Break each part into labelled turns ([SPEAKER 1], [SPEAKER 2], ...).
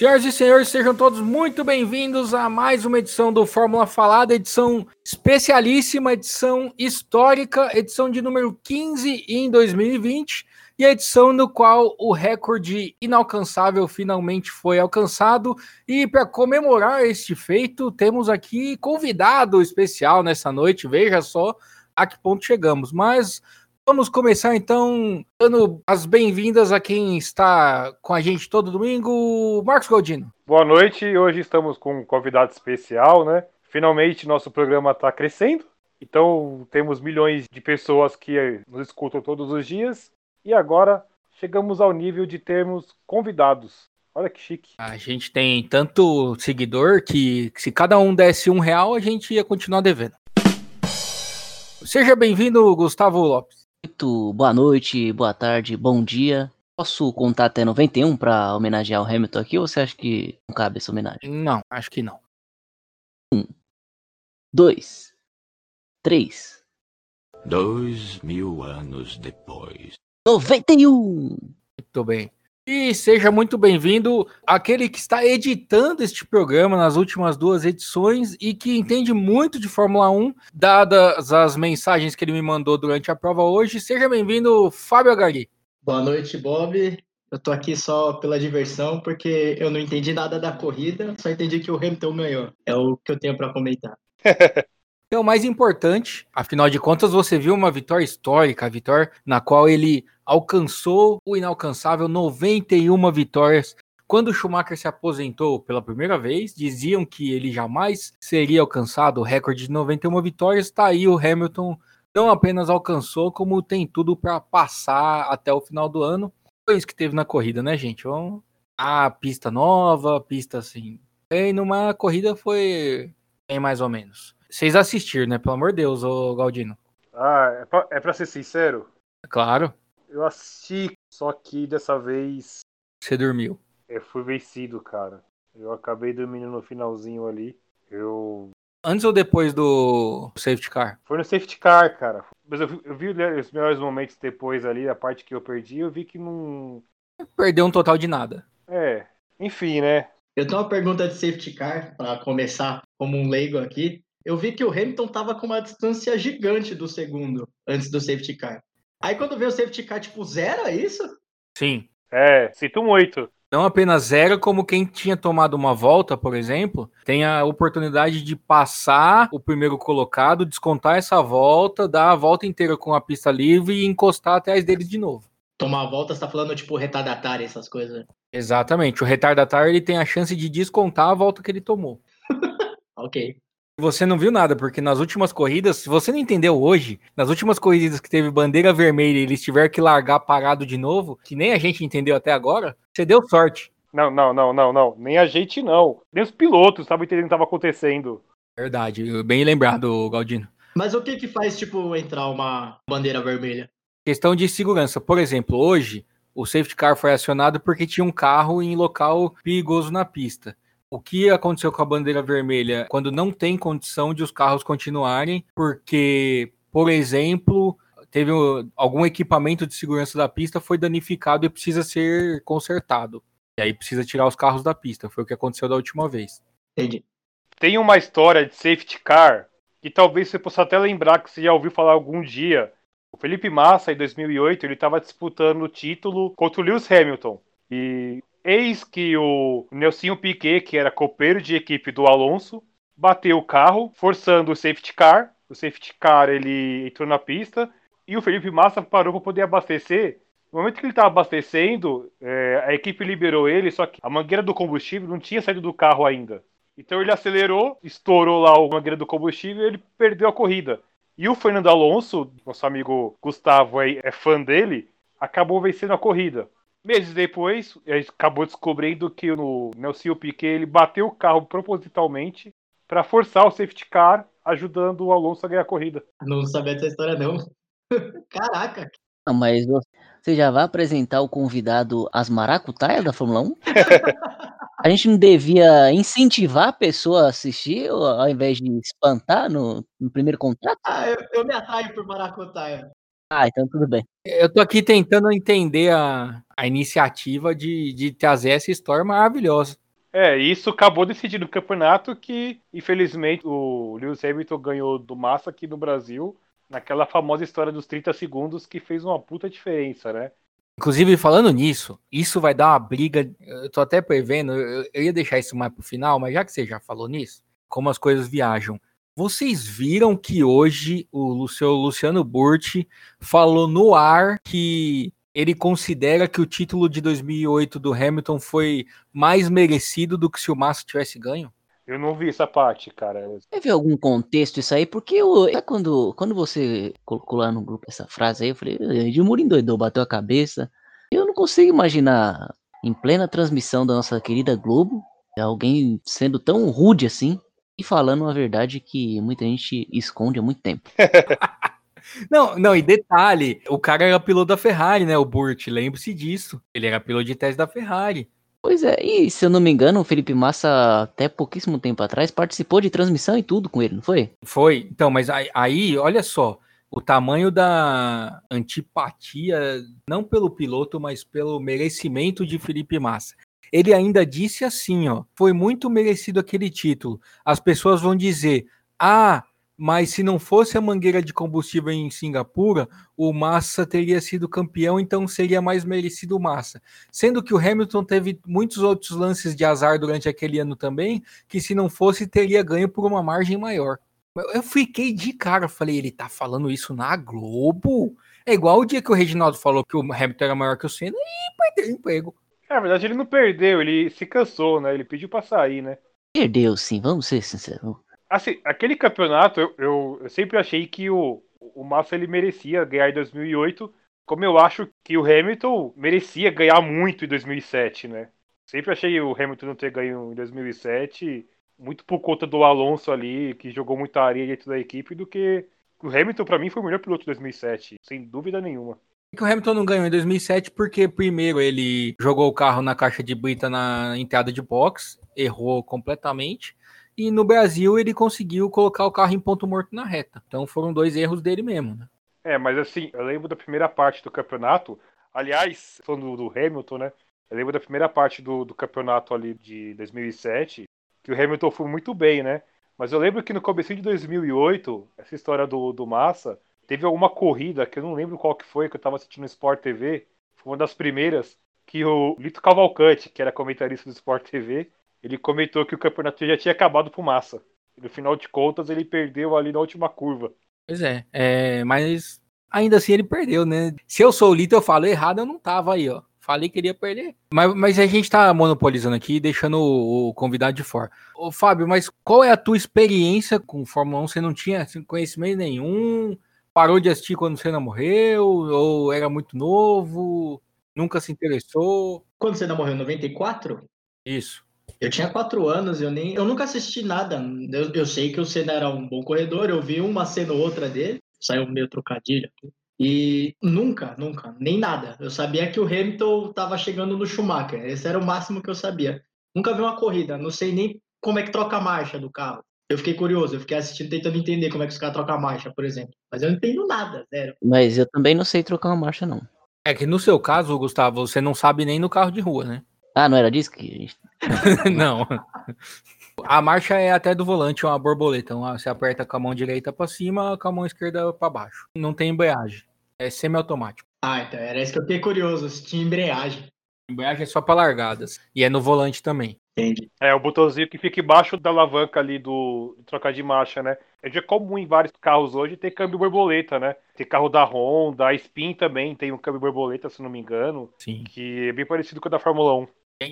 [SPEAKER 1] Senhoras e senhores, sejam todos muito bem-vindos a mais uma edição do Fórmula Falada, edição especialíssima, edição histórica, edição de número 15 em 2020 e a edição no qual o recorde inalcançável finalmente foi alcançado. E para comemorar este feito, temos aqui convidado especial nessa noite. Veja só a que ponto chegamos. Mas vamos começar então dando as bem-vindas a quem está com a gente todo domingo, Marcos Galdino.
[SPEAKER 2] Boa noite. Hoje estamos com um convidado especial, né? Finalmente nosso programa está crescendo. Então temos milhões de pessoas que nos escutam todos os dias e agora chegamos ao nível de termos convidados. Olha que chique.
[SPEAKER 1] A gente tem tanto seguidor que se cada um desse um real, a gente ia continuar devendo. Seja bem-vindo, Gustavo Lopes.
[SPEAKER 3] Muito boa noite, boa tarde, bom dia. Posso contar até 91 para homenagear o Hamilton aqui ou você acha que não cabe essa homenagem?
[SPEAKER 1] Não, acho que não.
[SPEAKER 3] Um, dois, três.
[SPEAKER 4] Dois mil anos depois.
[SPEAKER 3] 91!
[SPEAKER 1] Muito bem. E seja muito bem-vindo aquele que está editando este programa nas últimas duas edições e que entende muito de Fórmula 1, dadas as mensagens que ele me mandou durante a prova hoje. Seja bem-vindo, Fábio Agari.
[SPEAKER 5] Boa noite, Bob. Eu tô aqui só pela diversão, porque eu não entendi nada da corrida, só entendi que o Hamilton ganhou. É o que eu tenho para comentar.
[SPEAKER 1] é o mais importante. Afinal de contas, você viu uma vitória histórica, a vitória na qual ele alcançou o inalcançável 91 vitórias. Quando o Schumacher se aposentou pela primeira vez, diziam que ele jamais seria alcançado o recorde de 91 vitórias. Está aí o Hamilton não apenas alcançou, como tem tudo para passar até o final do ano. Foi isso que teve na corrida, né, gente? Vamos... A pista nova, pista assim. E numa corrida foi bem mais ou menos. Vocês assistiram, né? Pelo amor de Deus, ô Galdino.
[SPEAKER 2] Ah, é pra, é pra ser sincero?
[SPEAKER 1] Claro.
[SPEAKER 2] Eu assisti, só que dessa vez.
[SPEAKER 1] Você dormiu.
[SPEAKER 2] Eu fui vencido, cara. Eu acabei dormindo no finalzinho ali. Eu.
[SPEAKER 1] Antes ou depois do safety car?
[SPEAKER 2] Foi no safety car, cara. Mas eu vi, eu vi os melhores momentos depois ali, a parte que eu perdi, eu vi que não.
[SPEAKER 1] Perdeu um total de nada.
[SPEAKER 2] É. Enfim, né?
[SPEAKER 5] Eu tenho uma pergunta de safety car, para começar como um leigo aqui. Eu vi que o Hamilton tava com uma distância gigante do segundo antes do safety car. Aí quando veio o safety car, tipo, zero, é isso?
[SPEAKER 1] Sim.
[SPEAKER 2] É, sinto muito.
[SPEAKER 1] Não apenas zero, como quem tinha tomado uma volta, por exemplo, tem a oportunidade de passar o primeiro colocado, descontar essa volta, dar a volta inteira com a pista livre e encostar atrás deles de novo.
[SPEAKER 5] Tomar a volta, você tá falando tipo retardatário, essas coisas.
[SPEAKER 1] Exatamente. O retardatário ele tem a chance de descontar a volta que ele tomou.
[SPEAKER 5] ok.
[SPEAKER 1] Você não viu nada, porque nas últimas corridas, se você não entendeu hoje, nas últimas corridas que teve bandeira vermelha e eles tiveram que largar parado de novo, que nem a gente entendeu até agora, você deu sorte.
[SPEAKER 2] Não, não, não, não, não. Nem a gente não. Nem os pilotos estavam entendendo o que estava acontecendo.
[SPEAKER 1] Verdade, bem lembrado, Galdino.
[SPEAKER 5] Mas o que que faz, tipo, entrar uma bandeira vermelha?
[SPEAKER 1] Questão de segurança. Por exemplo, hoje, o safety car foi acionado porque tinha um carro em local perigoso na pista. O que aconteceu com a bandeira vermelha quando não tem condição de os carros continuarem, porque, por exemplo, teve algum equipamento de segurança da pista foi danificado e precisa ser consertado. E aí precisa tirar os carros da pista. Foi o que aconteceu da última vez.
[SPEAKER 5] Entendi.
[SPEAKER 2] Tem uma história de safety car que talvez você possa até lembrar que você já ouviu falar algum dia. O Felipe Massa, em 2008, ele estava disputando o título contra o Lewis Hamilton. E Eis que o Nelsinho Piquet, que era copeiro de equipe do Alonso, bateu o carro, forçando o safety car. O safety car ele entrou na pista e o Felipe Massa parou para poder abastecer. No momento que ele estava abastecendo, é, a equipe liberou ele, só que a mangueira do combustível não tinha saído do carro ainda. Então ele acelerou, estourou lá a mangueira do combustível e ele perdeu a corrida. E o Fernando Alonso, nosso amigo Gustavo é, é fã dele, acabou vencendo a corrida. Meses depois, a gente acabou descobrindo que o Nelson Piquet ele bateu o carro propositalmente para forçar o safety car, ajudando o Alonso a ganhar a corrida.
[SPEAKER 5] Não sabia dessa história, não. Caraca!
[SPEAKER 3] Não, mas você já vai apresentar o convidado às maracutaias da Fórmula 1? a gente não devia incentivar a pessoa a assistir ao invés de espantar no, no primeiro contrato?
[SPEAKER 5] Ah, eu, eu me atraio por maracutaia.
[SPEAKER 3] Ah, então tudo bem.
[SPEAKER 1] Eu tô aqui tentando entender a, a iniciativa de, de trazer essa história maravilhosa.
[SPEAKER 2] É, isso acabou decidindo o campeonato que, infelizmente, o Lewis Hamilton ganhou do Massa aqui no Brasil, naquela famosa história dos 30 segundos que fez uma puta diferença, né?
[SPEAKER 1] Inclusive, falando nisso, isso vai dar uma briga. Eu tô até prevendo, eu, eu ia deixar isso mais pro final, mas já que você já falou nisso, como as coisas viajam. Vocês viram que hoje o seu Luciano Burti falou no ar que ele considera que o título de 2008 do Hamilton foi mais merecido do que se o Massa tivesse ganho?
[SPEAKER 2] Eu não vi essa parte, cara.
[SPEAKER 3] Teve algum contexto isso aí? Porque eu, é quando, quando você colocou lá no grupo essa frase aí, eu falei, Edmundo endoidou, bateu a cabeça. Eu não consigo imaginar, em plena transmissão da nossa querida Globo, alguém sendo tão rude assim e falando uma verdade que muita gente esconde há muito tempo.
[SPEAKER 1] Não, não, e detalhe, o cara era piloto da Ferrari, né? O Burt, lembre-se disso. Ele era piloto de teste da Ferrari.
[SPEAKER 3] Pois é, e se eu não me engano, o Felipe Massa, até pouquíssimo tempo atrás, participou de transmissão e tudo com ele, não foi?
[SPEAKER 1] Foi. Então, mas aí, aí olha só, o tamanho da antipatia, não pelo piloto, mas pelo merecimento de Felipe Massa. Ele ainda disse assim, ó, foi muito merecido aquele título. As pessoas vão dizer, ah, mas se não fosse a mangueira de combustível em Singapura, o Massa teria sido campeão, então seria mais merecido o Massa. Sendo que o Hamilton teve muitos outros lances de azar durante aquele ano também, que se não fosse, teria ganho por uma margem maior. Eu fiquei de cara, falei, ele tá falando isso na Globo? É igual o dia que o Reginaldo falou que o Hamilton era maior que o Senna e perdeu o emprego.
[SPEAKER 2] É, na verdade, ele não perdeu, ele se cansou, né? Ele pediu pra sair, né?
[SPEAKER 3] Perdeu sim, vamos ser sinceros.
[SPEAKER 2] Assim, aquele campeonato, eu, eu, eu, sempre achei que o, o Massa ele merecia ganhar em 2008, como eu acho que o Hamilton merecia ganhar muito em 2007, né? Sempre achei o Hamilton não ter ganho em 2007, muito por conta do Alonso ali, que jogou muita areia dentro da equipe, do que o Hamilton, para mim, foi o melhor piloto de 2007, sem dúvida nenhuma.
[SPEAKER 1] Que o Hamilton não ganhou em 2007 porque, primeiro, ele jogou o carro na caixa de brita na entrada de box, errou completamente. E no Brasil ele conseguiu colocar o carro em ponto morto na reta. Então foram dois erros dele mesmo, né?
[SPEAKER 2] É, mas assim, eu lembro da primeira parte do campeonato. Aliás, falando do, Hamilton, né? Eu lembro da primeira parte do, do campeonato ali de 2007, que o Hamilton foi muito bem, né? Mas eu lembro que no começo de 2008, essa história do, do Massa, teve alguma corrida, que eu não lembro qual que foi, que eu tava assistindo no Sport TV, foi uma das primeiras, que o Lito Cavalcante, que era comentarista do Sport TV, ele comentou que o campeonato já tinha acabado pro Massa. E no final de contas, ele perdeu ali na última curva.
[SPEAKER 1] Pois é, é, mas ainda assim ele perdeu, né? Se eu sou o Lito, eu falo errado, eu não tava aí, ó. Falei que iria perder. Mas, mas a gente tá monopolizando aqui, deixando o, o, convidado de fora. Ô, Fábio, mas qual é a tua experiência com Fórmula 1? Você não tinha conhecimento nenhum? Parou de assistir quando o Senna morreu? Ou era muito novo? Nunca se interessou?
[SPEAKER 5] Quando o Senna morreu, em 94?
[SPEAKER 1] Isso.
[SPEAKER 5] Eu tinha quatro anos, eu nem, eu nunca assisti nada. Eu, eu sei que o Senna era um bom corredor, eu vi uma cena ou outra dele, saiu meio trocadilho. E nunca, nunca, nem nada. Eu sabia que o Hamilton estava chegando no Schumacher. Esse era o máximo que eu sabia. Nunca vi uma corrida, não sei nem como é que troca a marcha do carro. Eu fiquei curioso, eu fiquei assistindo, tentando entender como é que os caras trocam a marcha, por exemplo. Mas eu não entendo nada, zero.
[SPEAKER 3] Mas eu também não sei trocar uma marcha, não.
[SPEAKER 1] É que no seu caso, Gustavo, você não sabe nem no carro de rua, né?
[SPEAKER 3] Ah, não era disso que a gente
[SPEAKER 1] não. A marcha é até do volante, uma borboleta. Você aperta com a mão direita para cima, com a mão esquerda para baixo. Não tem embreagem. É semiautomático.
[SPEAKER 5] Ah, então era isso que eu fiquei curioso, se tinha embreagem.
[SPEAKER 1] Embreagem é só para largadas. E é no volante também.
[SPEAKER 5] Entendi.
[SPEAKER 2] É, o botãozinho que fica embaixo da alavanca ali do trocar de marcha, né? É já comum em vários carros hoje ter câmbio borboleta, né? Tem carro da Honda, a Spin também tem um câmbio borboleta, se não me engano.
[SPEAKER 1] Sim.
[SPEAKER 2] Que é bem parecido com o da Fórmula 1.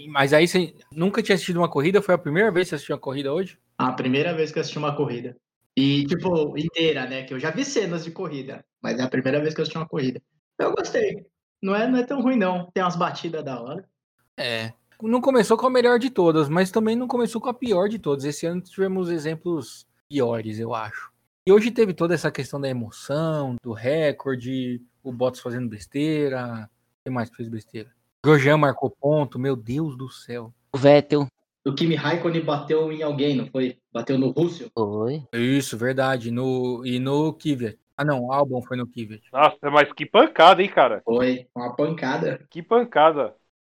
[SPEAKER 1] Mas aí você nunca tinha assistido uma corrida? Foi a primeira vez que você assistiu uma corrida hoje?
[SPEAKER 5] A primeira vez que eu assisti uma corrida. E, tipo, inteira, né? Que eu já vi cenas de corrida, mas é a primeira vez que eu assisti uma corrida. Eu gostei. Não é, não é tão ruim, não. Tem umas batidas da hora.
[SPEAKER 1] É. Não começou com a melhor de todas, mas também não começou com a pior de todas. Esse ano tivemos exemplos piores, eu acho. E hoje teve toda essa questão da emoção, do recorde, o Bottas fazendo besteira. Quem mais fez besteira? Grosjean marcou ponto, meu Deus do céu.
[SPEAKER 3] O Vettel.
[SPEAKER 5] O Kimi Raikkonen bateu em alguém, não foi? Bateu no Russell?
[SPEAKER 3] Foi.
[SPEAKER 1] Isso, verdade. No, e no Kvyat. Ah, não, o Albon foi no Kvyat.
[SPEAKER 2] Nossa, mas que pancada, hein, cara?
[SPEAKER 5] Foi, uma pancada.
[SPEAKER 2] Que pancada.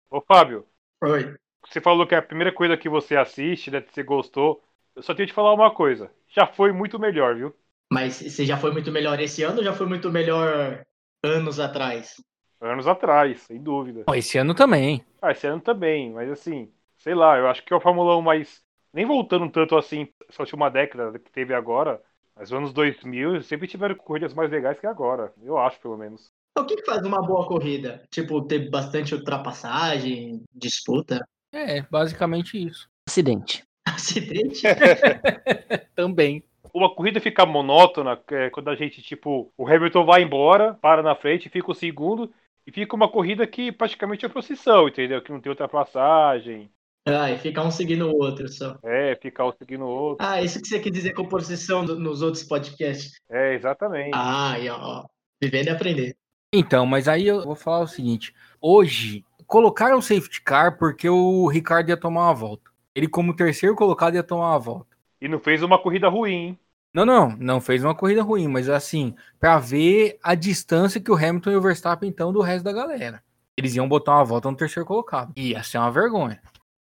[SPEAKER 2] Ô, Fábio.
[SPEAKER 5] Oi.
[SPEAKER 2] você falou que é a primeira coisa que você assiste, né, que você gostou. Eu só tenho que te falar uma coisa. Já foi muito melhor, viu?
[SPEAKER 5] Mas você já foi muito melhor esse ano ou já foi muito melhor anos atrás?
[SPEAKER 2] Anos atrás, sem dúvida.
[SPEAKER 1] Ó, Esse ano também.
[SPEAKER 2] Ah, esse ano também, mas assim, sei lá, eu acho que é o Fórmula 1 mais. Nem voltando tanto assim, só tinha uma década que teve agora, mas os anos 2000 sempre tiveram corridas mais legais que agora. Eu acho, pelo menos.
[SPEAKER 5] O que, que faz uma boa corrida? Tipo, ter bastante ultrapassagem, disputa,
[SPEAKER 1] É, basicamente isso.
[SPEAKER 3] Acidente.
[SPEAKER 5] acidente?
[SPEAKER 1] Também.
[SPEAKER 2] Uma corrida fica monótona é quando a gente, tipo, o Hamilton vai embora, para na frente, fica o segundo, e fica uma corrida que praticamente é procissão, entendeu? Que não tem ultrapassagem,
[SPEAKER 5] ah, e fica um seguindo o outro só.
[SPEAKER 2] é, fica um seguindo o outro.
[SPEAKER 5] Ah, isso que você quis dizer com posição do- nos outros podcasts.
[SPEAKER 2] É, exatamente.
[SPEAKER 5] Ah, e ó, vivendo e aprender.
[SPEAKER 1] Então, mas aí eu vou falar o seguinte: hoje, colocaram o safety car porque o Ricardo ia tomar uma volta. Ele, como terceiro colocado, ia tomar uma volta.
[SPEAKER 2] E não fez uma corrida ruim, hein?
[SPEAKER 1] Não, não, não fez uma corrida ruim, mas assim, pra ver a distância que o Hamilton e o Verstappen estão do resto da galera. Eles iam botar uma volta no terceiro colocado. Ia ser uma vergonha.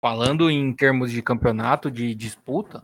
[SPEAKER 1] Falando em termos de campeonato, de disputa,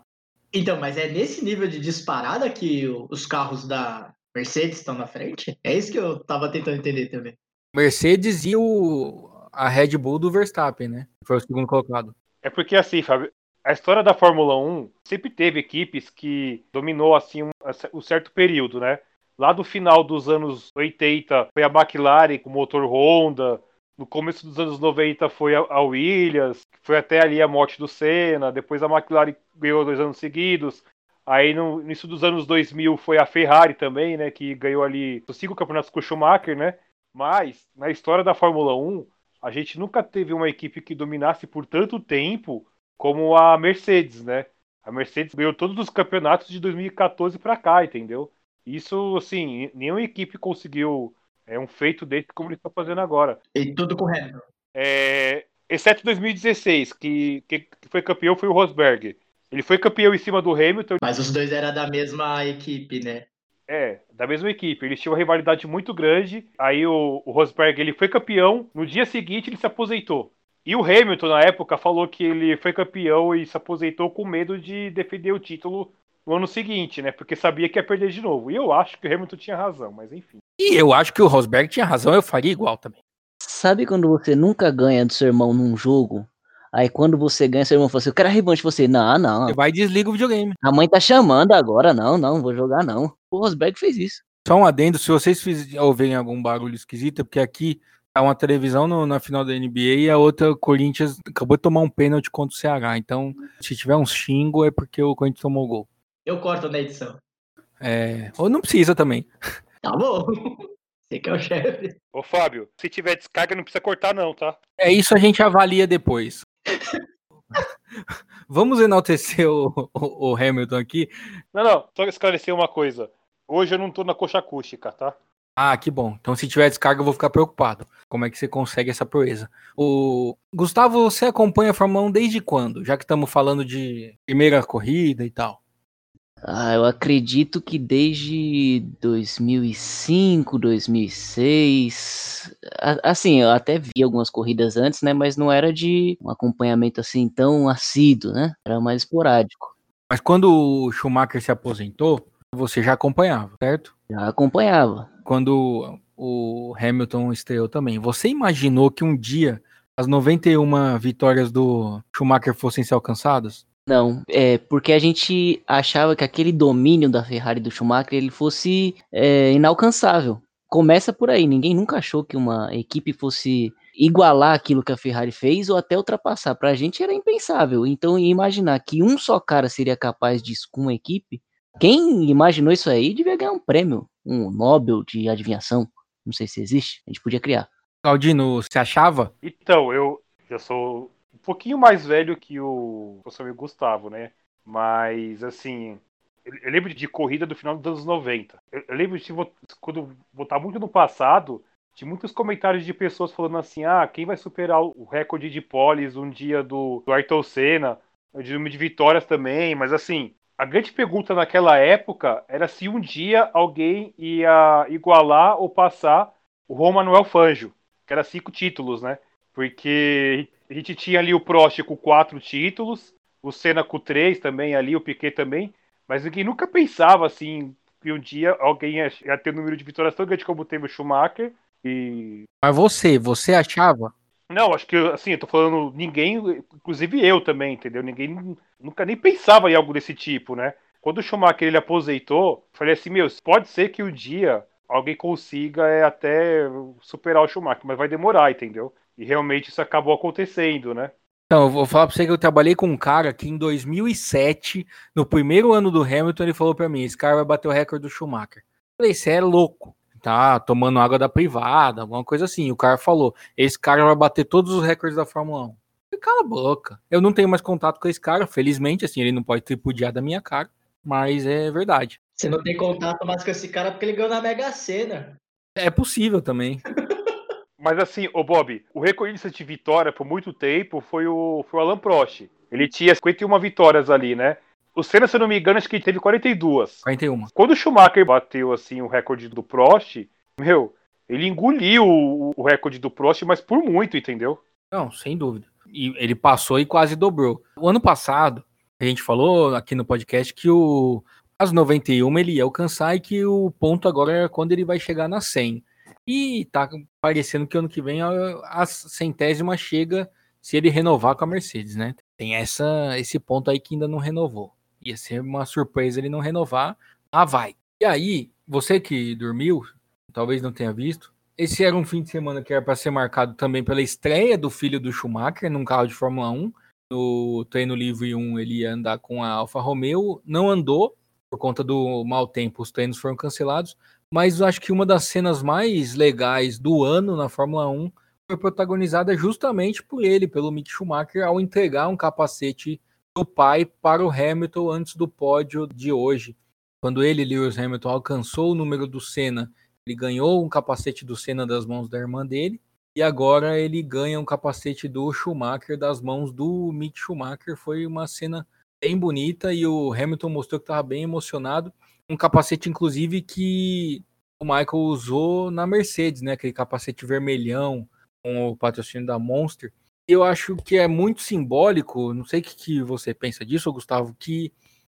[SPEAKER 5] Então, mas é nesse nível de disparada que os carros da Mercedes estão na frente? É isso que eu tava tentando entender também.
[SPEAKER 1] Mercedes e o, a Red Bull do Verstappen, né? Foi o segundo colocado.
[SPEAKER 2] É porque assim, Fábio, a história da Fórmula 1 sempre teve equipes que dominou assim um, um certo período, né? Lá do final dos anos 80 foi a McLaren com motor Honda, no começo dos anos 90 foi a, Williams, foi até ali a morte do Senna, depois a McLaren ganhou dois anos seguidos. Aí no início dos anos 2000 foi a Ferrari também, né, que ganhou ali os cinco campeonatos com o Schumacher, né? Mas na história da Fórmula 1, a gente nunca teve uma equipe que dominasse por tanto tempo como a Mercedes, né? A Mercedes ganhou todos os campeonatos de 2014 para cá, entendeu? Isso, assim, nenhuma equipe conseguiu é um feito desse como eles estão fazendo agora.
[SPEAKER 5] E tudo com o Hamilton.
[SPEAKER 2] É, exceto 2016, que, que, que foi campeão foi o Rosberg. Ele foi campeão em cima do Hamilton,
[SPEAKER 5] Mas os dois eram da mesma equipe, né?
[SPEAKER 2] é, da mesma equipe. Eles tinham uma rivalidade muito grande. Aí o, o Rosberg ele foi campeão, no dia seguinte ele se aposentou. E o Hamilton, na época, falou que ele foi campeão e se aposentou com medo de defender o título no ano seguinte, né? Porque sabia que ia perder de novo. E eu acho que o Hamilton tinha razão, mas enfim.
[SPEAKER 1] E eu acho que o Rosberg tinha razão, eu faria igual também.
[SPEAKER 3] Sabe quando você nunca ganha do seu irmão num jogo? Aí quando você ganha, seu irmão fala assim, eu quero a revanche. Você, não, não.
[SPEAKER 1] Você vai e desliga o videogame.
[SPEAKER 3] A mãe tá chamando agora, não, não, vou jogar não. O Rosberg fez isso.
[SPEAKER 1] Só um adendo, se vocês ouvirem algum barulho esquisito, é porque aqui tá uma televisão no- na final da NBA e a outra, o Corinthians, acabou de tomar um pênalti contra o CH. Então, se tiver uns xingo, é porque o Corinthians tomou gol.
[SPEAKER 5] Eu corto na edição.
[SPEAKER 1] É, ou não precisa também.
[SPEAKER 5] Tá bom. Você que é o chefe.
[SPEAKER 2] Ô Fábio, se tiver descarga não precisa cortar não, tá?
[SPEAKER 1] É isso a gente avalia depois. Vamos enaltecer o, o- o Hamilton aqui.
[SPEAKER 2] Não, não, só esclarecer uma coisa. Hoje eu não tô na coxa acústica, tá?
[SPEAKER 1] Ah, que bom. Então, se tiver descarga, eu vou ficar preocupado. Como é que você consegue essa proeza? O Gustavo, você acompanha a Fórmula 1 desde quando? Já que estamos falando de primeira corrida e tal.
[SPEAKER 3] Ah, eu acredito que desde 2005, 2006. a- Assim, eu até vi algumas corridas antes, né? Mas não era de um acompanhamento assim tão assíduo, né? Era mais esporádico.
[SPEAKER 1] Mas quando o Schumacher se aposentou, você já acompanhava, certo?
[SPEAKER 3] Já acompanhava.
[SPEAKER 1] Quando o Hamilton estreou também. Você imaginou que um dia as 91 vitórias do Schumacher fossem ser alcançadas?
[SPEAKER 3] Não, é porque a gente achava que aquele domínio da Ferrari do Schumacher ele fosse é, inalcançável. Começa por aí, ninguém nunca achou que uma equipe fosse igualar aquilo que a Ferrari fez ou até ultrapassar. Pra gente era impensável. Então, imaginar que um só cara seria capaz disso com uma equipe, quem imaginou isso aí devia ganhar um prêmio, um Nobel de adivinhação. Não sei se existe, a gente podia criar.
[SPEAKER 1] Claudino, você achava?
[SPEAKER 2] Então, eu já sou um pouquinho mais velho que o nosso amigo Gustavo, né? Mas, assim, eu, lembro de corrida do final dos anos 90. Eu, lembro de quando votar muito no passado, de muitos comentários de pessoas falando assim: ah, quem vai superar o o recorde de poles um dia do, do Ayrton Senna, de número de vitórias também, mas assim. A grande pergunta naquela época era se um dia alguém ia igualar ou passar o Juan Manuel Fangio, que era cinco títulos, né? Porque A gente tinha ali o Prost com quatro títulos, o Senna com três também ali, o Piquet também, mas ninguém nunca pensava assim que um dia alguém ia, ia ter um número de vitórias tão grande como teve o Schumacher e...
[SPEAKER 1] Mas você, você achava?
[SPEAKER 2] Não, acho que assim, eu tô falando ninguém, inclusive eu também, entendeu? Ninguém nunca nem pensava em algo desse tipo, né? Quando o Schumacher ele aposentou, falei assim, meu, pode ser que um dia alguém consiga é, até superar o Schumacher, mas vai demorar, entendeu? E realmente isso acabou acontecendo, né?
[SPEAKER 1] Então, eu vou falar pra você que eu trabalhei com um cara que em 2007, no primeiro ano do Hamilton, ele falou para mim: esse cara vai bater o recorde do Schumacher. Eu falei, você é louco. Tá tomando água da privada, alguma coisa assim. O cara falou: esse cara vai bater todos os recordes da Fórmula 1. Eu, Cala a boca. Eu não tenho mais contato com esse cara, felizmente, assim, ele não pode tripudiar da minha cara, mas é verdade.
[SPEAKER 5] Você não tem contato mais com esse cara porque ele ganhou na Mega Sena.
[SPEAKER 1] É possível também.
[SPEAKER 2] Mas assim, o Bob, o recordista de vitória por muito tempo foi o, foi o Alan Prost. Ele tinha 51 vitórias ali, né? O Senna, se eu não me engano, acho que teve 42.
[SPEAKER 1] 41.
[SPEAKER 2] Quando o Schumacher bateu assim o recorde do Prost, meu, ele engoliu o, o recorde do Prost, mas por muito, entendeu?
[SPEAKER 1] Não, sem dúvida. E ele passou e quase dobrou. O ano passado, a gente falou aqui no podcast que o as 91 ele ia alcançar e que o ponto agora é quando ele vai chegar na 100. E tá parecendo que ano que vem a, a centésima chega se ele renovar com a Mercedes, né? Tem essa esse ponto aí que ainda não renovou. Ia ser uma surpresa ele não renovar. Ah, vai. E aí, você que dormiu, talvez não tenha visto, esse era um fim de semana que era para ser marcado também pela estreia do filho do Schumacher num carro de Fórmula 1. No treino livre 1 ele ia andar com a Alfa Romeo, não andou por conta do mau tempo, os treinos foram cancelados, mas acho que uma das cenas mais legais do ano na Fórmula 1 foi protagonizada justamente por ele, pelo Mick Schumacher, ao entregar um capacete do pai para o Hamilton antes do pódio de hoje. Quando ele, Lewis Hamilton, alcançou o número do Senna, ele ganhou um capacete do Senna das mãos da irmã dele, e agora ele ganha um capacete do Schumacher das mãos do Mick Schumacher. Foi uma cena bem bonita e o Hamilton mostrou que estava bem emocionado. Um capacete, inclusive, que o Michael usou na Mercedes, né? Aquele capacete vermelhão com o patrocínio da Monster. Eu acho que é muito simbólico, não sei o que, que você pensa disso, Gustavo, que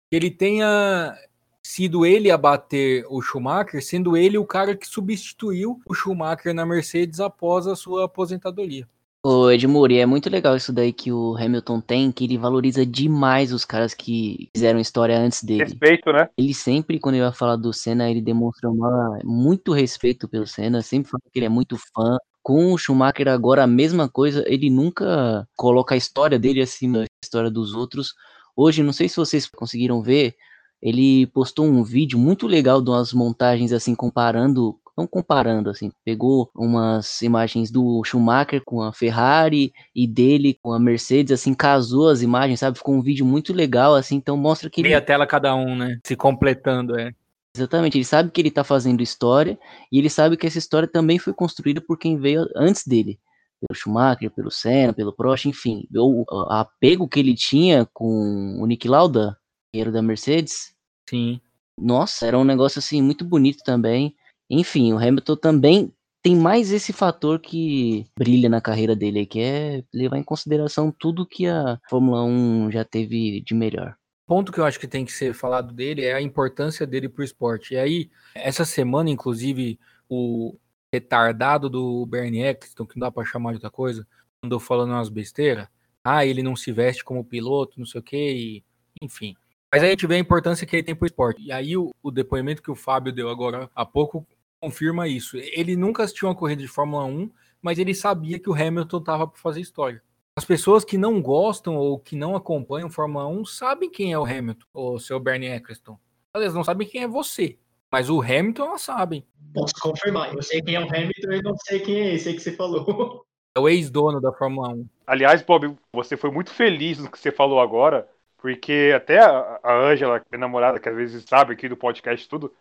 [SPEAKER 1] ele tenha sido ele a bater o Schumacher, sendo ele o cara que substituiu o Schumacher na Mercedes após a sua aposentadoria.
[SPEAKER 3] Ô, Edmure, é muito legal isso daí que o Hamilton tem, que ele valoriza demais os caras que fizeram história antes dele.
[SPEAKER 2] Respeito, né?
[SPEAKER 3] Ele sempre, quando ele vai falar do Senna, ele demonstra uma, muito respeito pelo Senna, sempre fala que ele é muito fã. Com o Schumacher agora a mesma coisa, ele nunca coloca a história dele acima da história dos outros. Hoje, não sei se vocês conseguiram ver, ele postou um vídeo muito legal de umas montagens assim comparando não comparando, assim, pegou umas imagens do Schumacher com a Ferrari e dele com a Mercedes, assim, casou as imagens, sabe? Ficou um vídeo muito legal, assim, então mostra que
[SPEAKER 1] Meia ele... tela cada um, né? Se completando, é.
[SPEAKER 3] Exatamente, ele sabe que ele tá fazendo história e ele sabe que essa história também foi construída por quem veio antes dele. Pelo Schumacher, pelo Senna, pelo Prost, enfim. O apego que ele tinha com o Nick Lauda, era da Mercedes.
[SPEAKER 1] Sim.
[SPEAKER 3] Nossa, era um negócio assim muito bonito também. Enfim, o Hamilton também tem mais esse fator que brilha na carreira dele, que é levar em consideração tudo que a Fórmula 1 já teve de melhor.
[SPEAKER 1] Ponto que eu acho que tem que ser falado dele é a importância dele para o esporte. E aí, essa semana, inclusive, o retardado do Bernie Eccleston, que não dá para chamar de outra coisa, andou falando umas besteiras. Ah, ele não se veste como piloto, não sei o quê, e... enfim. Mas aí a gente vê a importância que ele tem para o esporte. E aí o, o depoimento que o Fábio deu agora há pouco confirma isso. Ele nunca assistiu uma corrida de Fórmula 1, mas ele sabia que o Hamilton estava para fazer história. As pessoas que não gostam ou que não acompanham Fórmula 1 sabem quem é o Hamilton, o seu Bernie Eccleston. Elas não sabem quem é você, mas o Hamilton elas sabem.
[SPEAKER 5] Posso confirmar, eu sei quem é o Hamilton e não sei quem é esse que você falou.
[SPEAKER 1] É o ex-dono da Fórmula 1.
[SPEAKER 2] Aliás, Bob, você foi muito feliz no que você falou agora, porque até a Ângela, minha namorada, que às vezes sabe aqui do podcast tudo,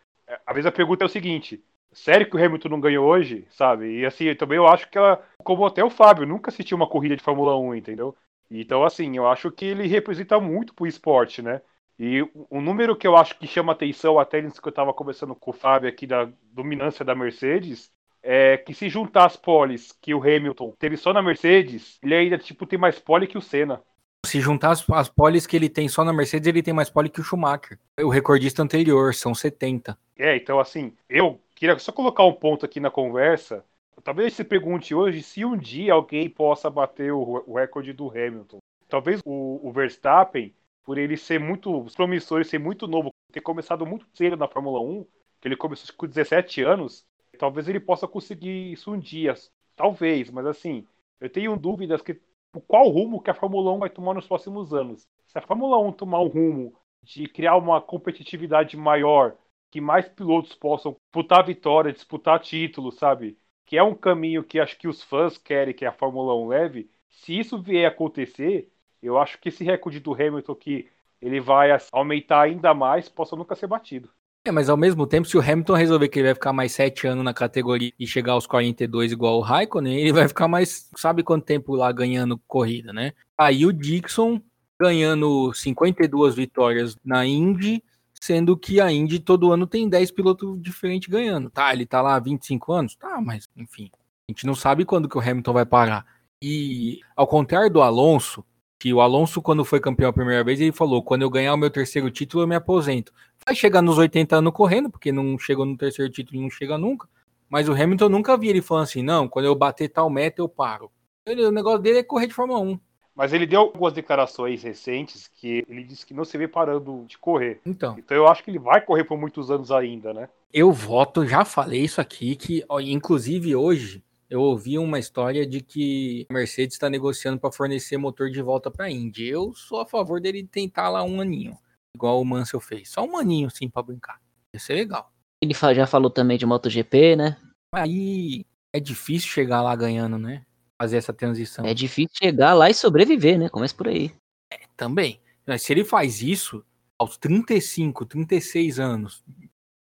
[SPEAKER 2] às vezes a pergunta é o seguinte: sério que o Hamilton não ganhou hoje, sabe? E assim, também eu acho que ela, como até o Fábio, nunca assistiu uma corrida de Fórmula 1, entendeu? Então, assim, eu acho que ele representa muito pro esporte, né? E o número que eu acho que chama atenção, até nisso que eu tava conversando com o Fábio aqui, da dominância da Mercedes, é que se juntar as poles que o Hamilton teve só na Mercedes, ele ainda tipo tem mais pole que o Senna.
[SPEAKER 1] Se juntar as, as poles que ele tem só na Mercedes, ele tem mais pole que o Schumacher. O recordista anterior, são 70.
[SPEAKER 2] É, então assim, eu queria só colocar um ponto aqui na conversa. Talvez se pergunte hoje se um dia alguém possa bater o, o recorde do Hamilton. Talvez o, o, Verstappen, por ele ser muito promissor e ser muito novo, ter começado muito cedo na Fórmula 1, que ele começou com 17 anos, talvez ele possa conseguir isso um dia. Talvez, mas assim, eu tenho dúvidas que qual rumo que a Fórmula 1 vai tomar nos próximos anos. Se a Fórmula 1 tomar um rumo de criar uma competitividade maior, que mais pilotos possam disputar vitória, disputar título, sabe? Que é um caminho que acho que os fãs querem que a Fórmula 1 leve. Se isso vier acontecer, eu acho que esse recorde do Hamilton que ele vai aumentar ainda mais possa nunca ser batido.
[SPEAKER 1] É, mas ao mesmo tempo, se o Hamilton resolver que ele vai ficar mais sete anos na categoria e chegar aos 42 igual o Raikkonen, ele vai ficar mais, sabe quanto tempo lá ganhando corrida, né? Aí o Dixon ganhando 52 vitórias na Indy, sendo que a Indy todo ano tem 10 pilotos diferentes ganhando. Tá, ele tá lá há 25 anos? Tá, mas enfim, a gente não sabe quando que o Hamilton vai parar. E ao contrário do Alonso, que o Alonso, quando foi campeão a primeira vez, ele falou: quando eu ganhar o meu terceiro título, eu me aposento. Vai chegar nos 80 anos correndo, porque não chegou no terceiro título e não chega nunca. Mas o Hamilton nunca vi ele falando assim: não, quando eu bater tal meta, eu paro. Ele, o negócio dele é correr de Fórmula 1.
[SPEAKER 2] Mas ele deu algumas declarações recentes que ele disse que não se vê parando de correr.
[SPEAKER 1] Então.
[SPEAKER 2] Então eu acho que ele vai correr por muitos anos ainda, né?
[SPEAKER 1] Eu voto, já falei isso aqui, que inclusive hoje eu ouvi uma história de que a Mercedes está negociando para fornecer motor de volta para a Indy. Eu sou a favor dele tentar lá um aninho, igual o Mansell fez. Só um aninho, sim, para brincar. Ia ser legal.
[SPEAKER 3] Ele já falou também de MotoGP, né?
[SPEAKER 1] Aí é difícil chegar lá ganhando, né? Fazer essa transição.
[SPEAKER 3] É difícil chegar lá e sobreviver, né? Começa por aí.
[SPEAKER 1] É, também. Mas se ele faz isso aos 35, 36 anos,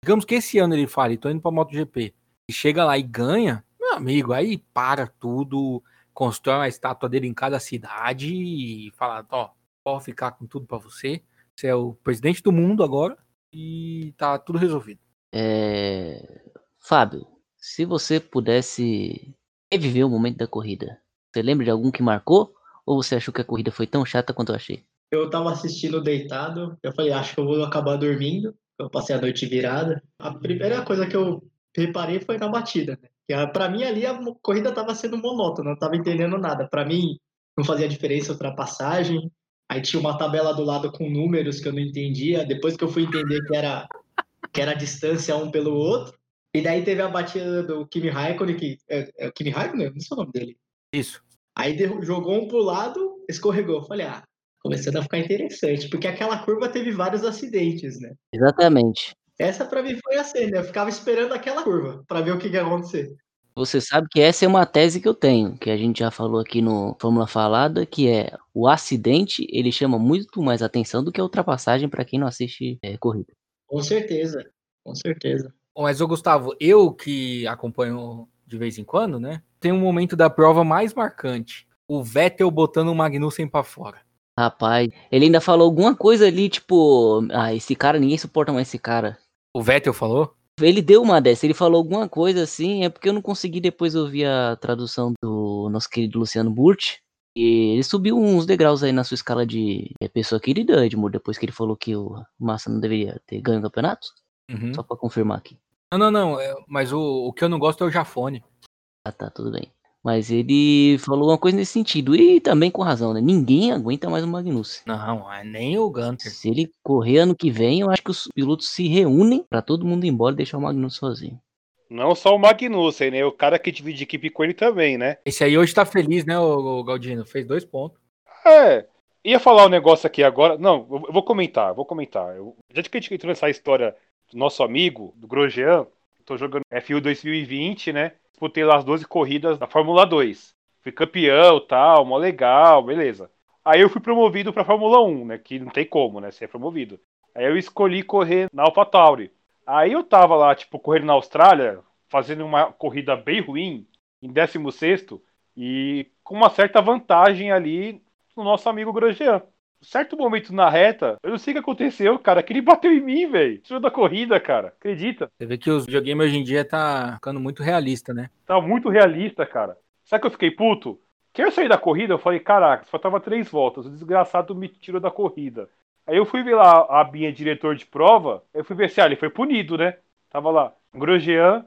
[SPEAKER 1] digamos que esse ano ele fale, tô indo pra MotoGP, e chega lá e ganha, meu amigo, aí para tudo, constrói uma estátua dele em cada cidade e fala, ó, pode ficar com tudo para você. Você é o presidente do mundo agora e tá tudo resolvido.
[SPEAKER 3] É... Fábio, se você pudesse reviver o momento da corrida, você lembra de algum que marcou? Ou você achou que a corrida foi tão chata quanto eu achei?
[SPEAKER 5] Eu tava assistindo deitado, eu falei, acho que eu vou acabar dormindo. Eu passei a noite virada. A primeira coisa que eu reparei foi na batida, né? Para mim ali a corrida estava sendo monótona, não estava entendendo nada. Para mim não fazia diferença a ultrapassagem. Aí tinha uma tabela do lado com números que eu não entendia. Depois que eu fui entender que era que era a distância um pelo outro. E daí teve a batida do Kimi Raikkonen, que é, é o Kimi Raikkonen, não sei o nome dele.
[SPEAKER 1] Isso.
[SPEAKER 5] Aí jogou um pro lado, escorregou. Falei, ah, começando a ficar interessante, porque aquela curva teve vários acidentes, né?
[SPEAKER 3] Exatamente.
[SPEAKER 5] Essa para mim foi a cena. Eu ficava esperando aquela curva para ver o que, que ia acontecer.
[SPEAKER 3] Você sabe que essa é uma tese que eu tenho, que a gente já falou aqui no Fórmula Falada, que é o acidente ele chama muito mais atenção do que a ultrapassagem para quem não assiste é, corrida.
[SPEAKER 5] Com certeza, com certeza.
[SPEAKER 1] Mas, ô Gustavo, eu que acompanho de vez em quando, né? Tem um momento da prova mais marcante. O Vettel botando o Magnussen para fora.
[SPEAKER 3] Rapaz, ele ainda falou alguma coisa ali, tipo, ah, esse cara, ninguém suporta mais esse cara.
[SPEAKER 1] O Vettel falou?
[SPEAKER 3] Ele deu uma dessa, ele falou alguma coisa assim, é porque eu não consegui depois ouvir a tradução do nosso querido Luciano Burti. E ele subiu uns degraus aí na sua escala de pessoa querida, Edmur, depois que ele falou que o Massa não deveria ter ganho o campeonato. Uhum. Só pra confirmar aqui.
[SPEAKER 1] Não, não, não, é, mas o, o que eu não gosto é o Jafone.
[SPEAKER 3] Ah, tá, tudo bem. Mas ele falou uma coisa nesse sentido. E também com razão, né? Ninguém aguenta mais o Magnussen.
[SPEAKER 1] Não, é nem o Gunter.
[SPEAKER 3] Se ele correr ano que vem, eu acho que os pilotos se reúnem para todo mundo ir embora e deixar o Magnussen sozinho.
[SPEAKER 2] Não só o Magnussen, né? O cara que divide equipe com ele também, né?
[SPEAKER 1] Esse aí hoje tá feliz, né, o Galdino? Fez dois pontos.
[SPEAKER 2] É. Ia falar um negócio aqui agora. Não, eu vou comentar, vou comentar. Eu, já que a gente entrou nessa história nosso amigo, do Grosjean, tô jogando F1 2020, né? disputei lá as 12 corridas da Fórmula 2. Fui campeão, tal, mó legal, beleza. Aí eu fui promovido pra Fórmula 1, né? Que não tem como, né? Ser é promovido. Aí eu escolhi correr na AlphaTauri. Aí eu tava lá, tipo, correndo na Austrália, fazendo uma corrida bem ruim, em 16 e com uma certa vantagem ali no nosso amigo Grosjean. Certo momento na reta, eu não sei o que aconteceu, cara, que ele bateu em mim, velho. Tirou da corrida, cara. Acredita?
[SPEAKER 1] Você vê que os videogames hoje em dia tá ficando muito realista, né?
[SPEAKER 2] Tá muito realista, cara. Sabe que eu fiquei puto? Que eu saí da corrida, eu falei, caraca, só tava três voltas, o desgraçado me tirou da corrida. Aí eu fui ver lá a Binha, diretor de prova, eu fui ver se ah, ele foi punido, né? Tava lá, Grosjean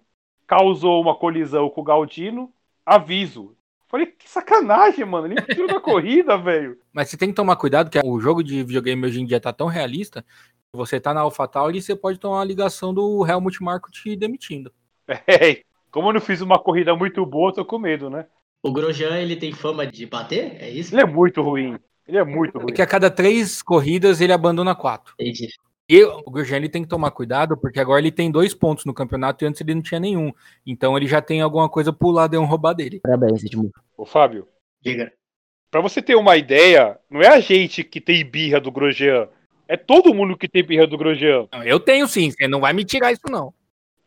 [SPEAKER 2] causou uma colisão com o Galdino, aviso. Falei, que sacanagem, mano, ele me tirou da corrida, velho.
[SPEAKER 1] Mas você tem que tomar cuidado que o jogo de videogame hoje em dia tá tão realista, que você tá na AlphaTauri e você pode tomar uma ligação do Helmut Marko te demitindo.
[SPEAKER 2] É, como eu não fiz uma corrida muito boa, eu tô com medo, né?
[SPEAKER 5] O Grosjean, ele tem fama de bater? É isso?
[SPEAKER 2] Ele é muito ruim. Ele é muito ruim.
[SPEAKER 1] É que a cada três corridas ele abandona quatro.
[SPEAKER 5] Entendi.
[SPEAKER 1] E o Grosjean ele tem que tomar cuidado, porque agora ele tem dois pontos no campeonato e antes ele não tinha nenhum. Então ele já tem alguma coisa pro Ladrão roubar dele.
[SPEAKER 3] Parabéns, Edmundo.
[SPEAKER 2] Ô, Fábio,
[SPEAKER 5] Diga.
[SPEAKER 2] pra você ter uma ideia, não é a gente que tem birra do Grosjean. É todo mundo que tem birra do Grosjean.
[SPEAKER 1] Eu tenho sim, você não vai me tirar isso não.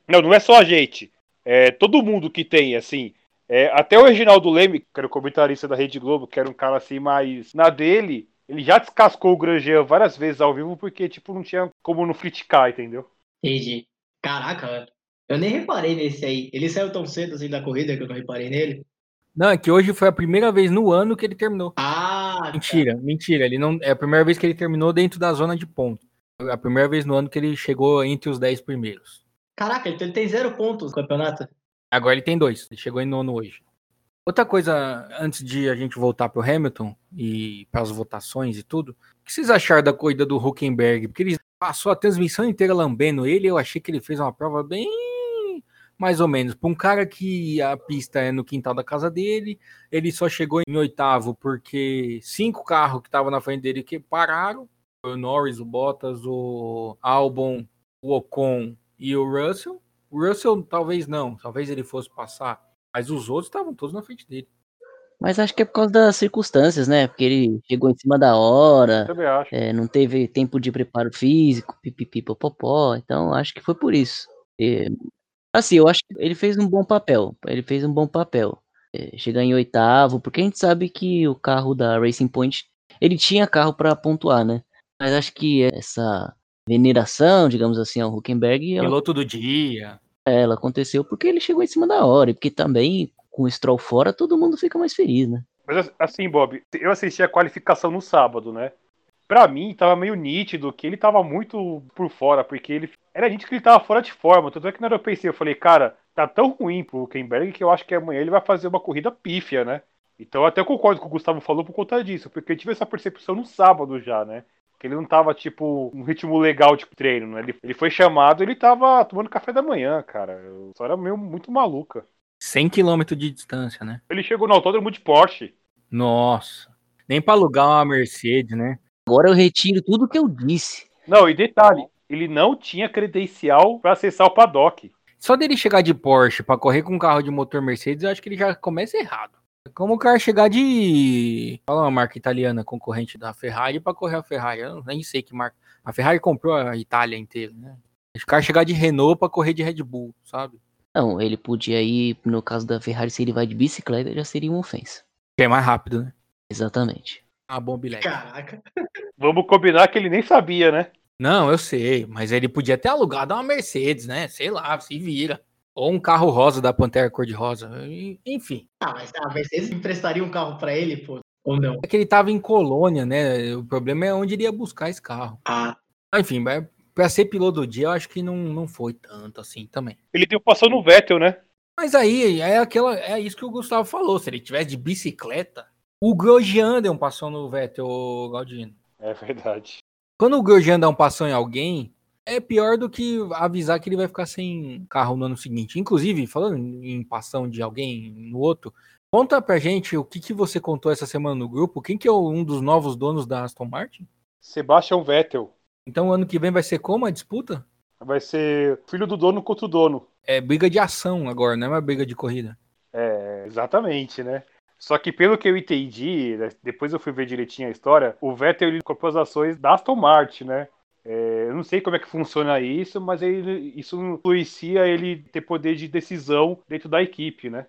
[SPEAKER 2] Não, não é só a gente. É todo mundo que tem, assim. É, até o Reginaldo Leme, que era o comentarista da Rede Globo, que era um cara assim mais na dele, ele já descascou o Grosjean várias vezes ao vivo porque, tipo, não tinha como não criticar, entendeu?
[SPEAKER 5] Entendi. Caraca. Eu nem reparei nesse aí. Ele saiu tão cedo assim da corrida que eu não reparei nele.
[SPEAKER 1] Não, é que hoje foi a primeira vez no ano que ele terminou.
[SPEAKER 5] Ah, tá.
[SPEAKER 1] Mentira, mentira. Ele não é a primeira vez que ele terminou dentro da zona de ponto. É a primeira vez no ano que ele chegou entre os 10 primeiros.
[SPEAKER 5] Caraca, então ele tem zero pontos no campeonato.
[SPEAKER 1] Agora ele tem dois. Ele chegou em nono hoje. Outra coisa, antes de a gente voltar pro Hamilton e para as votações e tudo, o que vocês acharam da corrida do Huckenberg? Porque ele passou a transmissão inteira lambendo ele, eu achei que ele fez uma prova bem mais ou menos. Para um cara que a pista é no quintal da casa dele, ele só chegou em oitavo porque cinco carros que estavam na frente dele que pararam. O Norris, o Bottas, o Albon, o Ocon e o Russell. O Russell talvez não, talvez ele fosse passar. Mas os outros estavam todos na frente dele.
[SPEAKER 3] Mas acho que é por causa das circunstâncias, né? Porque ele chegou em cima da hora,
[SPEAKER 2] Também acho.
[SPEAKER 3] é, não teve tempo de preparo físico, pipipi, popopó. Então acho que foi por isso. E, assim, eu acho que ele fez um bom papel. Ele fez um bom papel. É, chegar em oitavo, porque a gente sabe que o carro da Racing Point, ele tinha carro para pontuar, né? Mas acho que essa veneração, digamos assim, ao Huckenberg, ela,
[SPEAKER 1] Piloto do dia.
[SPEAKER 3] Ela aconteceu porque ele chegou em cima da hora. E porque também, com o Stroll fora, todo mundo fica mais feliz, né?
[SPEAKER 2] Mas assim, Bob, eu assisti a qualificação no sábado, né? Pra mim, tava meio nítido que ele tava muito por fora, porque ele. Era gente que ele tava fora de forma. Tanto é que na hora eu pensei, eu falei, cara, tá tão ruim pro Huckenberg que eu acho que amanhã ele vai fazer uma corrida pífia, né? Então eu até concordo com o Gustavo falou por conta disso, porque eu tive essa percepção no sábado já, né? Que ele não tava, tipo, um ritmo legal de treino, né? Ele, ele foi chamado, ele tava tomando café da manhã, cara. Só era meio muito maluca.
[SPEAKER 1] 100 km de distância, né?
[SPEAKER 2] Ele chegou no autódromo de Porsche.
[SPEAKER 1] Nossa. Nem pra alugar uma Mercedes, né?
[SPEAKER 3] Agora eu retiro tudo que eu disse.
[SPEAKER 2] Não, e detalhe, ele não tinha credencial pra acessar o paddock.
[SPEAKER 1] Só dele chegar de Porsche pra correr com um carro de motor Mercedes, eu acho que ele já começa errado. É como o cara chegar de. Fala uma marca italiana concorrente da Ferrari pra correr a Ferrari. Eu nem sei que marca. A Ferrari comprou a Itália inteira, né? O cara chegar de Renault pra correr de Red Bull, sabe?
[SPEAKER 3] Não, ele podia ir, no caso da Ferrari, se ele vai de bicicleta, já seria uma ofensa.
[SPEAKER 1] Que é mais rápido, né?
[SPEAKER 3] Exatamente.
[SPEAKER 1] Ah, bom bilhete.
[SPEAKER 5] Caraca.
[SPEAKER 2] Vamos combinar que ele nem sabia, né?
[SPEAKER 1] Não, eu sei, mas ele podia ter alugado uma Mercedes, né? Sei lá, se vira. Ou um carro rosa da Pantera cor-de-rosa. Enfim.
[SPEAKER 5] Ah, mas a Mercedes emprestaria um carro pra ele, pô? Ou não?
[SPEAKER 1] É que ele tava em Colônia, né? O problema é onde ele ia buscar esse carro.
[SPEAKER 5] Ah,
[SPEAKER 1] Ah, Enfim, mas pra ser piloto do dia, eu acho que não, não foi tanto assim também.
[SPEAKER 2] Ele deu passou no Vettel, né?
[SPEAKER 1] Mas aí é aquela, é isso que o Gustavo falou. Se ele tivesse de bicicleta, o Grosjean deu um passão no Vettel, o Galdino.
[SPEAKER 2] É verdade.
[SPEAKER 1] Quando o Grosjean dá um passão em alguém, é pior do que avisar que ele vai ficar sem carro no ano seguinte. Inclusive, falando em passão de alguém no outro, conta pra gente o que, que você contou essa semana no grupo. Quem que é um dos novos donos da Aston Martin?
[SPEAKER 2] Sebastian Vettel.
[SPEAKER 1] Então, ano que vem vai ser como a disputa?
[SPEAKER 2] Vai ser filho do dono contra o dono.
[SPEAKER 1] É briga de ação agora, não é uma briga de corrida.
[SPEAKER 2] É, exatamente, né? Só que pelo que eu entendi, né, depois eu fui ver direitinho a história, o Vettel ele comprou as ações da Aston Martin, né? Eu não sei como é que funciona isso, mas ele, isso influencia ele ter poder de decisão dentro da equipe, né?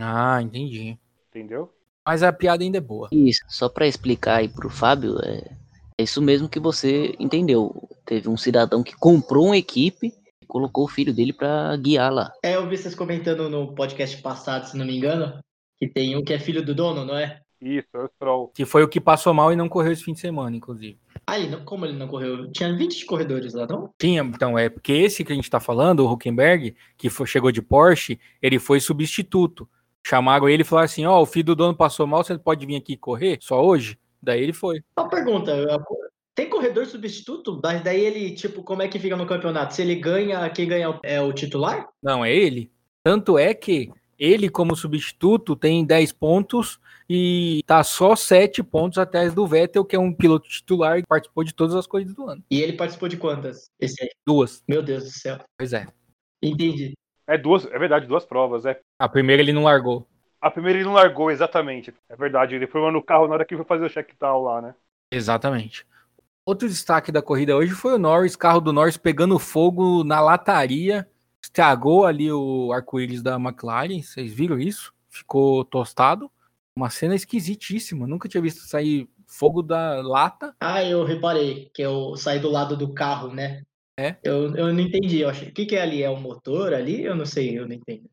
[SPEAKER 1] Ah, entendi.
[SPEAKER 2] Entendeu?
[SPEAKER 1] Mas a piada ainda é boa.
[SPEAKER 3] Isso, só pra explicar aí pro Fábio, é, É isso mesmo que você entendeu. Teve um cidadão que comprou uma equipe e colocou o filho dele pra guiar lá.
[SPEAKER 5] É, eu vi vocês comentando no podcast passado, se não me engano, que tem um que é filho do dono, não é?
[SPEAKER 2] Isso, é o Stroll.
[SPEAKER 1] Que foi o que passou mal e não correu esse fim de semana, inclusive.
[SPEAKER 5] Ah, ele não, como ele não correu? Tinha 20 corredores lá, não?
[SPEAKER 1] Tinha, então, é porque esse que a gente tá falando, o Huckenberg, que foi- chegou de Porsche, ele foi substituto. Chamaram ele e falaram assim: Ó, o filho do dono passou mal, você pode vir aqui correr só hoje? Daí ele foi.
[SPEAKER 5] Uma pergunta, tem corredor substituto? Mas daí ele, tipo, como é que fica no campeonato? Se ele ganha, quem ganha é o titular?
[SPEAKER 1] Não, é ele. Tanto é que ele, como substituto, tem 10 pontos e tá só 7 pontos atrás do Vettel, que é um piloto titular que participou de todas as corridas do ano.
[SPEAKER 5] E ele participou de quantas? Esse aí.
[SPEAKER 1] Duas.
[SPEAKER 5] Meu Deus do céu.
[SPEAKER 1] Pois é.
[SPEAKER 5] Entendi.
[SPEAKER 2] É duas, é verdade, duas provas. É.
[SPEAKER 1] A primeira ele não largou.
[SPEAKER 2] A primeira ele não largou, exatamente. É verdade, ele foi no carro na hora que foi fazer o check-down lá, né?
[SPEAKER 1] Exatamente. Outro destaque da corrida hoje foi o Norris, carro do Norris pegando fogo na lataria. Estragou ali o arco-íris da McLaren. Vocês viram isso? Ficou tostado. Uma cena esquisitíssima. Nunca tinha visto sair fogo da lata.
[SPEAKER 5] Ah, eu reparei que eu saí do lado do carro, né?
[SPEAKER 1] É?
[SPEAKER 5] Eu, eu não entendi. Eu achei, o que, que é ali? É um motor ali? Eu não sei, eu não entendo.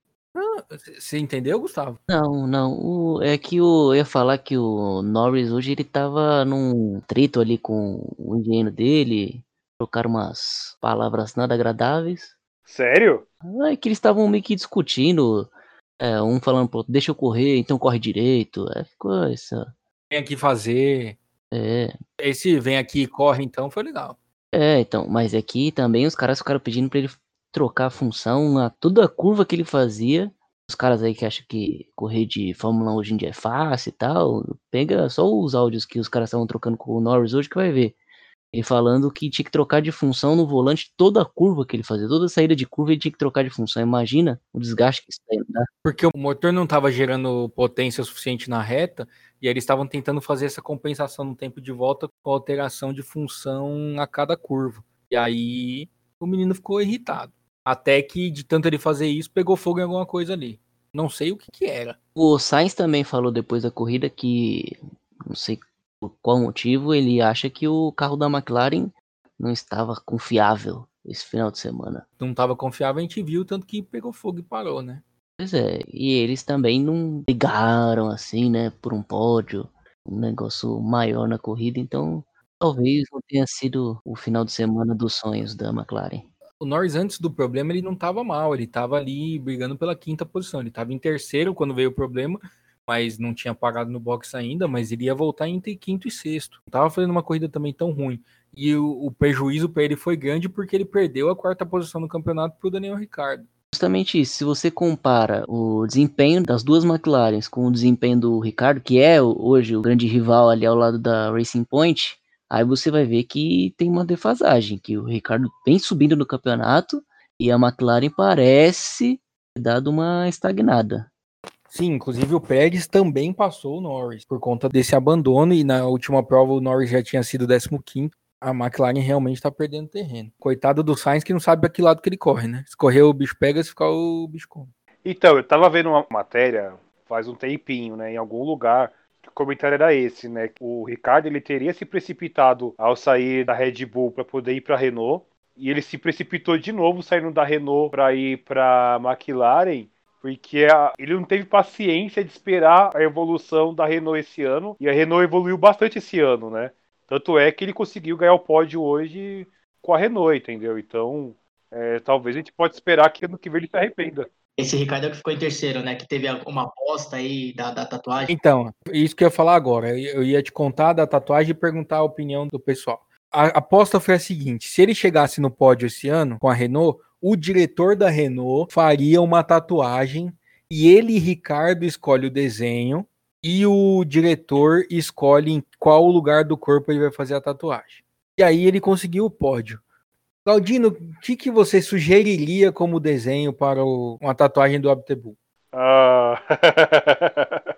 [SPEAKER 1] Você entendeu, Gustavo?
[SPEAKER 3] Não, não. o- é que o, eu ia falar que o Norris hoje ele tava num trito ali com o engenheiro dele. Trocaram umas palavras nada agradáveis.
[SPEAKER 2] Sério?
[SPEAKER 3] Ah, É que eles estavam meio que discutindo. é, um falando pro outro, deixa eu correr, então corre direito. É, ficou essa.
[SPEAKER 1] Vem aqui fazer.
[SPEAKER 3] É,
[SPEAKER 1] Esse vem aqui e corre, então, foi legal.
[SPEAKER 3] é, então, mas aqui também os caras ficaram pedindo pra ele trocar a função, a, toda a curva que ele fazia. Os caras aí que acham que correr de Fórmula 1 hoje em dia é fácil e tal, pega só os áudios que os caras estavam trocando com o Norris hoje que vai ver. Ele falando que tinha que trocar de função no volante toda a curva que ele fazia, toda saída de curva ele tinha que trocar de função. Imagina o desgaste que isso daí dá.
[SPEAKER 1] Porque o motor não estava gerando potência suficiente na reta, e aí eles estavam tentando fazer essa compensação no tempo de volta com alteração de função a cada curva. E aí o menino ficou irritado. Até que, de tanto ele fazer isso, pegou fogo em alguma coisa ali. Não sei o que que era.
[SPEAKER 3] O Sainz também falou depois da corrida que, não sei por qual motivo, ele acha que o carro da McLaren não estava confiável esse final de semana.
[SPEAKER 1] Não estava confiável, a gente viu, tanto que pegou fogo e parou, né?
[SPEAKER 3] Pois é, e eles também não brigaram assim, né, por um pódio, um negócio maior na corrida, então talvez não tenha sido o final de semana dos sonhos da McLaren.
[SPEAKER 1] O Norris, antes do problema, ele não estava mal, ele estava ali brigando pela quinta posição. Ele estava em terceiro quando veio o problema, mas não tinha parado no box ainda, mas ele ia voltar entre quinto e sexto. Não estava fazendo uma corrida também tão ruim. E o, o prejuízo para ele foi grande porque ele perdeu a quarta posição no campeonato para o Daniel Ricciardo.
[SPEAKER 3] Justamente isso, se você compara o desempenho das duas McLarens com o desempenho do Ricardo, que é hoje o grande rival ali ao lado da Racing Point, aí você vai ver que tem uma defasagem, que o Ricardo vem subindo no campeonato e a McLaren parece ter dado uma estagnada.
[SPEAKER 1] Sim, inclusive o Pérez também passou o Norris por conta desse abandono e na última prova o Norris já tinha sido 15º. A McLaren realmente está perdendo terreno. Coitado do Sainz que não sabe a que lado que ele corre, né? Se correr o bicho pega, se ficar o bicho come.
[SPEAKER 2] Então, eu tava vendo uma matéria faz um tempinho, né, em algum lugar, o comentário era esse, né? O Ricardo ele teria se precipitado ao sair da Red Bull para poder ir para Renault, e ele se precipitou de novo saindo da Renault para ir para McLaren, porque a- ele não teve paciência de esperar a evolução da Renault esse ano, e a Renault evoluiu bastante esse ano, né? Tanto é que ele conseguiu ganhar o pódio hoje com a Renault, entendeu? Então, é, talvez a gente pode esperar que ano que vem ele se arrependa.
[SPEAKER 5] Esse Ricardo é o que ficou em terceiro, né? Que teve uma aposta aí da, da tatuagem.
[SPEAKER 1] Então, isso que eu ia falar agora. Eu ia te contar da tatuagem e perguntar a opinião do pessoal. A aposta foi a seguinte: se ele chegasse no pódio esse ano com a Renault, o diretor da Renault faria uma tatuagem e ele, Ricardo, escolhe o desenho e o diretor escolhe em qual lugar do corpo ele vai fazer a tatuagem. E aí ele conseguiu o pódio. Claudino, o que, que você sugeriria como desenho para o- uma tatuagem do Abtebu?
[SPEAKER 2] Ah,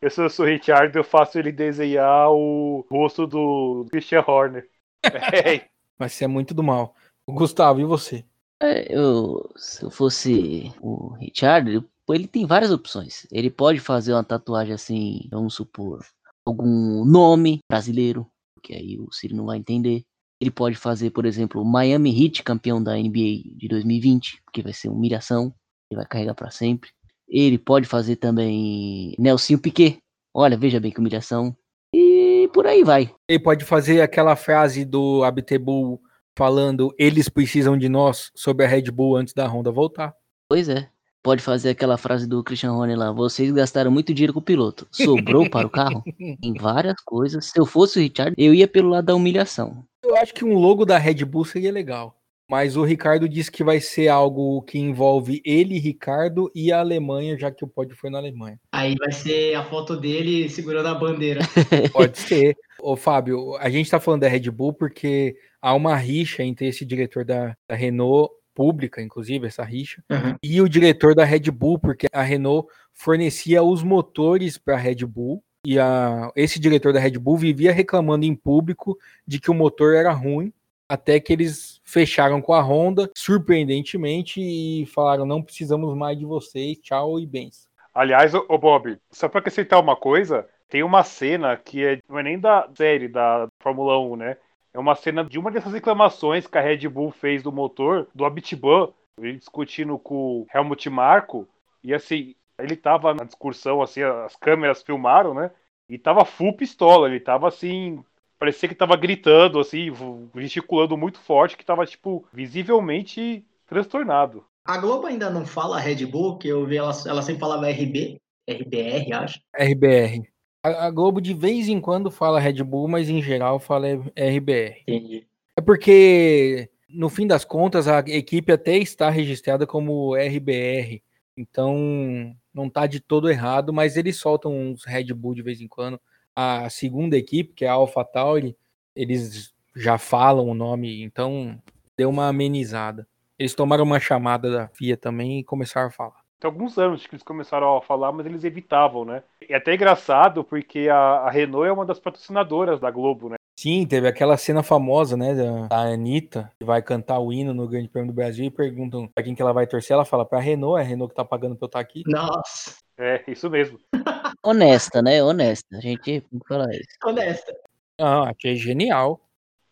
[SPEAKER 2] eu sou, sou o Richard, eu faço ele desenhar o rosto do Christian Horner. É,
[SPEAKER 1] Mas você é muito do mal. Gustavo, e você?
[SPEAKER 3] É, eu, se eu fosse o Richard, ele tem várias opções. Ele pode fazer uma tatuagem assim, vamos supor, algum nome brasileiro, que aí o Siri não vai entender. Ele pode fazer, por exemplo, Miami Heat campeão da NBA de 2020, que vai ser humilhação, ele vai carregar para sempre. Ele pode fazer também Nelson Piquet. Olha, veja bem que humilhação. E por aí vai.
[SPEAKER 1] Ele pode fazer aquela frase do Abtebull falando eles precisam de nós sobre a Red Bull antes da Honda voltar.
[SPEAKER 3] Pois é. Pode fazer aquela frase do Christian Horner lá. Vocês gastaram muito dinheiro com o piloto. Sobrou para o carro? Em várias coisas. Se eu fosse o Richard, eu ia pelo lado da humilhação.
[SPEAKER 1] Eu acho que um logo da Red Bull seria legal. Mas o Ricardo disse que vai ser algo que envolve ele, Ricardo e a Alemanha, já que o pódio foi na Alemanha.
[SPEAKER 5] Aí vai ser a foto dele segurando a bandeira.
[SPEAKER 1] Pode ser. Ô, Fábio, a gente tá falando da Red Bull porque há uma rixa entre esse diretor da, da Renault, pública, inclusive, essa rixa,
[SPEAKER 5] Uhum.
[SPEAKER 1] e o diretor da Red Bull, porque a Renault fornecia os motores para a Red Bull. E a, esse diretor da Red Bull vivia reclamando em público de que o motor era ruim, até que eles fecharam com a Honda, surpreendentemente, e falaram: não precisamos mais de vocês, tchau e bens.
[SPEAKER 2] Aliás, ô, ô Bob, só pra acrescentar uma coisa, tem uma cena que é, não é nem da série da Fórmula 1, né? É uma cena de uma dessas reclamações que a Red Bull fez do motor, do Abitiban, ele discutindo com o Helmut Marko, e assim, ele tava na discussão, assim, as câmeras filmaram, né? E tava full pistola, ele tava assim, parecia que tava gritando, assim, gesticulando muito forte, que tava, tipo, visivelmente transtornado.
[SPEAKER 5] A Globo ainda não fala Red Bull, que eu vi ela, ela sempre falava RB, RBR, acho.
[SPEAKER 1] RBR. A, a Globo de vez em quando fala Red Bull, mas em geral fala RBR.
[SPEAKER 5] Entendi.
[SPEAKER 1] É porque, no fim das contas, a equipe até está registrada como RBR. Então, não está de todo errado, mas eles soltam uns Red Bull de vez em quando. A segunda equipe, que é a AlphaTauri, eles já falam o nome, então deu uma amenizada. Eles tomaram uma chamada da FIA também e começaram a falar.
[SPEAKER 2] Tem alguns anos que eles começaram a falar, mas eles evitavam, né? E até engraçado, porque a, a Renault é uma das patrocinadoras da Globo, né?
[SPEAKER 1] Sim, teve aquela cena famosa, né, da, da Anitta, que vai cantar o hino no Grande Prêmio do Brasil e perguntam pra quem que ela vai torcer. Ela fala pra Renault, é a Renault que tá pagando pra eu estar aqui.
[SPEAKER 5] Nossa,
[SPEAKER 2] É, isso mesmo.
[SPEAKER 3] Honesta, né? Honesta. A gente tem que falar isso.
[SPEAKER 5] honesta.
[SPEAKER 1] Ah, achei genial.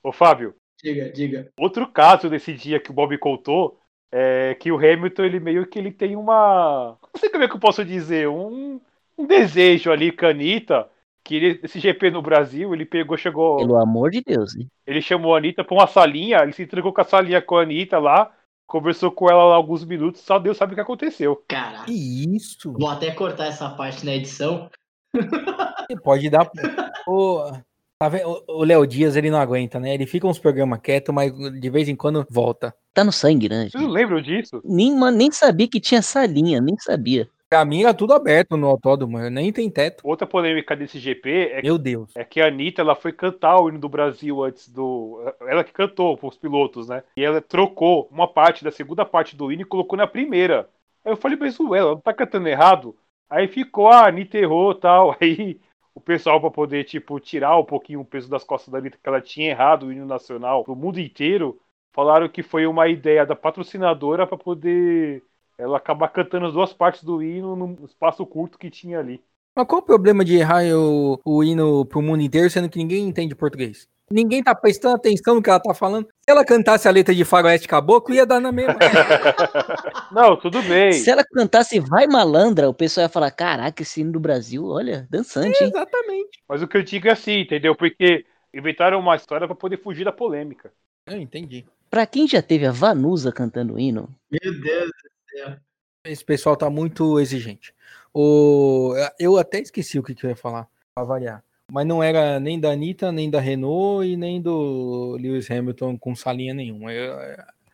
[SPEAKER 2] Ô, Fábio,
[SPEAKER 5] Diga, diga.
[SPEAKER 2] outro caso desse dia que o Bob contou é que o Hamilton, ele meio que ele tem uma. Não sei como é que eu posso dizer, um, um desejo ali com a Anitta, que ele, esse GP no Brasil, ele pegou, chegou.
[SPEAKER 3] Pelo amor de Deus, né?
[SPEAKER 2] Ele chamou a Anitta pra uma salinha, ele se entregou com a salinha com a Anitta lá, conversou com ela lá alguns minutos, só Deus sabe o que aconteceu.
[SPEAKER 5] Caraca.
[SPEAKER 1] Que isso?
[SPEAKER 5] Vou até cortar essa parte na edição.
[SPEAKER 1] Pode dar. Vendo? O- o Léo Dias, ele não aguenta, né? Ele fica uns programas quietos, mas de vez em quando volta.
[SPEAKER 3] Tá no sangue, né?
[SPEAKER 2] Vocês não lembram disso?
[SPEAKER 3] Nem, mano, nem sabia que tinha essa linha, nem sabia.
[SPEAKER 1] Pra mim era tudo aberto no autódromo, nem tem teto.
[SPEAKER 2] Outra polêmica desse GP é
[SPEAKER 1] Meu Deus.
[SPEAKER 2] é que a Anitta ela foi cantar o hino do Brasil antes do. Ela que cantou pros pilotos, né? E ela trocou uma parte da segunda parte do hino e colocou na primeira. Aí eu falei, mas ué, ela não tá cantando errado? Aí ficou, ah, a Anitta errou e tal. Aí o pessoal, pra poder, tipo, tirar um pouquinho o peso das costas da Anitta, que ela tinha errado o hino nacional pro mundo inteiro, falaram que foi uma ideia da patrocinadora pra poder ela acabar cantando as duas partes do hino num espaço curto que tinha ali.
[SPEAKER 1] Mas qual o problema de errar o, o hino pro mundo inteiro, sendo que ninguém entende português? Ninguém tá prestando atenção no que ela tá falando. Se ela cantasse a letra de Faroeste Caboclo, ia dar na mesma.
[SPEAKER 2] Não, tudo bem.
[SPEAKER 3] Se ela cantasse Vai Malandra, o pessoal ia falar: Caraca, esse hino do Brasil, olha, dançante, hein?
[SPEAKER 1] Exatamente.
[SPEAKER 2] Mas o que eu digo é assim, entendeu? Porque inventaram uma história pra poder fugir da polêmica.
[SPEAKER 1] Eu entendi.
[SPEAKER 3] Pra quem já teve a Vanusa cantando o hino,
[SPEAKER 5] Meu Deus.
[SPEAKER 1] Esse pessoal tá muito exigente. O... Eu até esqueci o que, que eu ia falar, pra variar. Mas não era nem da Anitta, nem da Renault e nem do Lewis Hamilton com salinha nenhuma. Eu-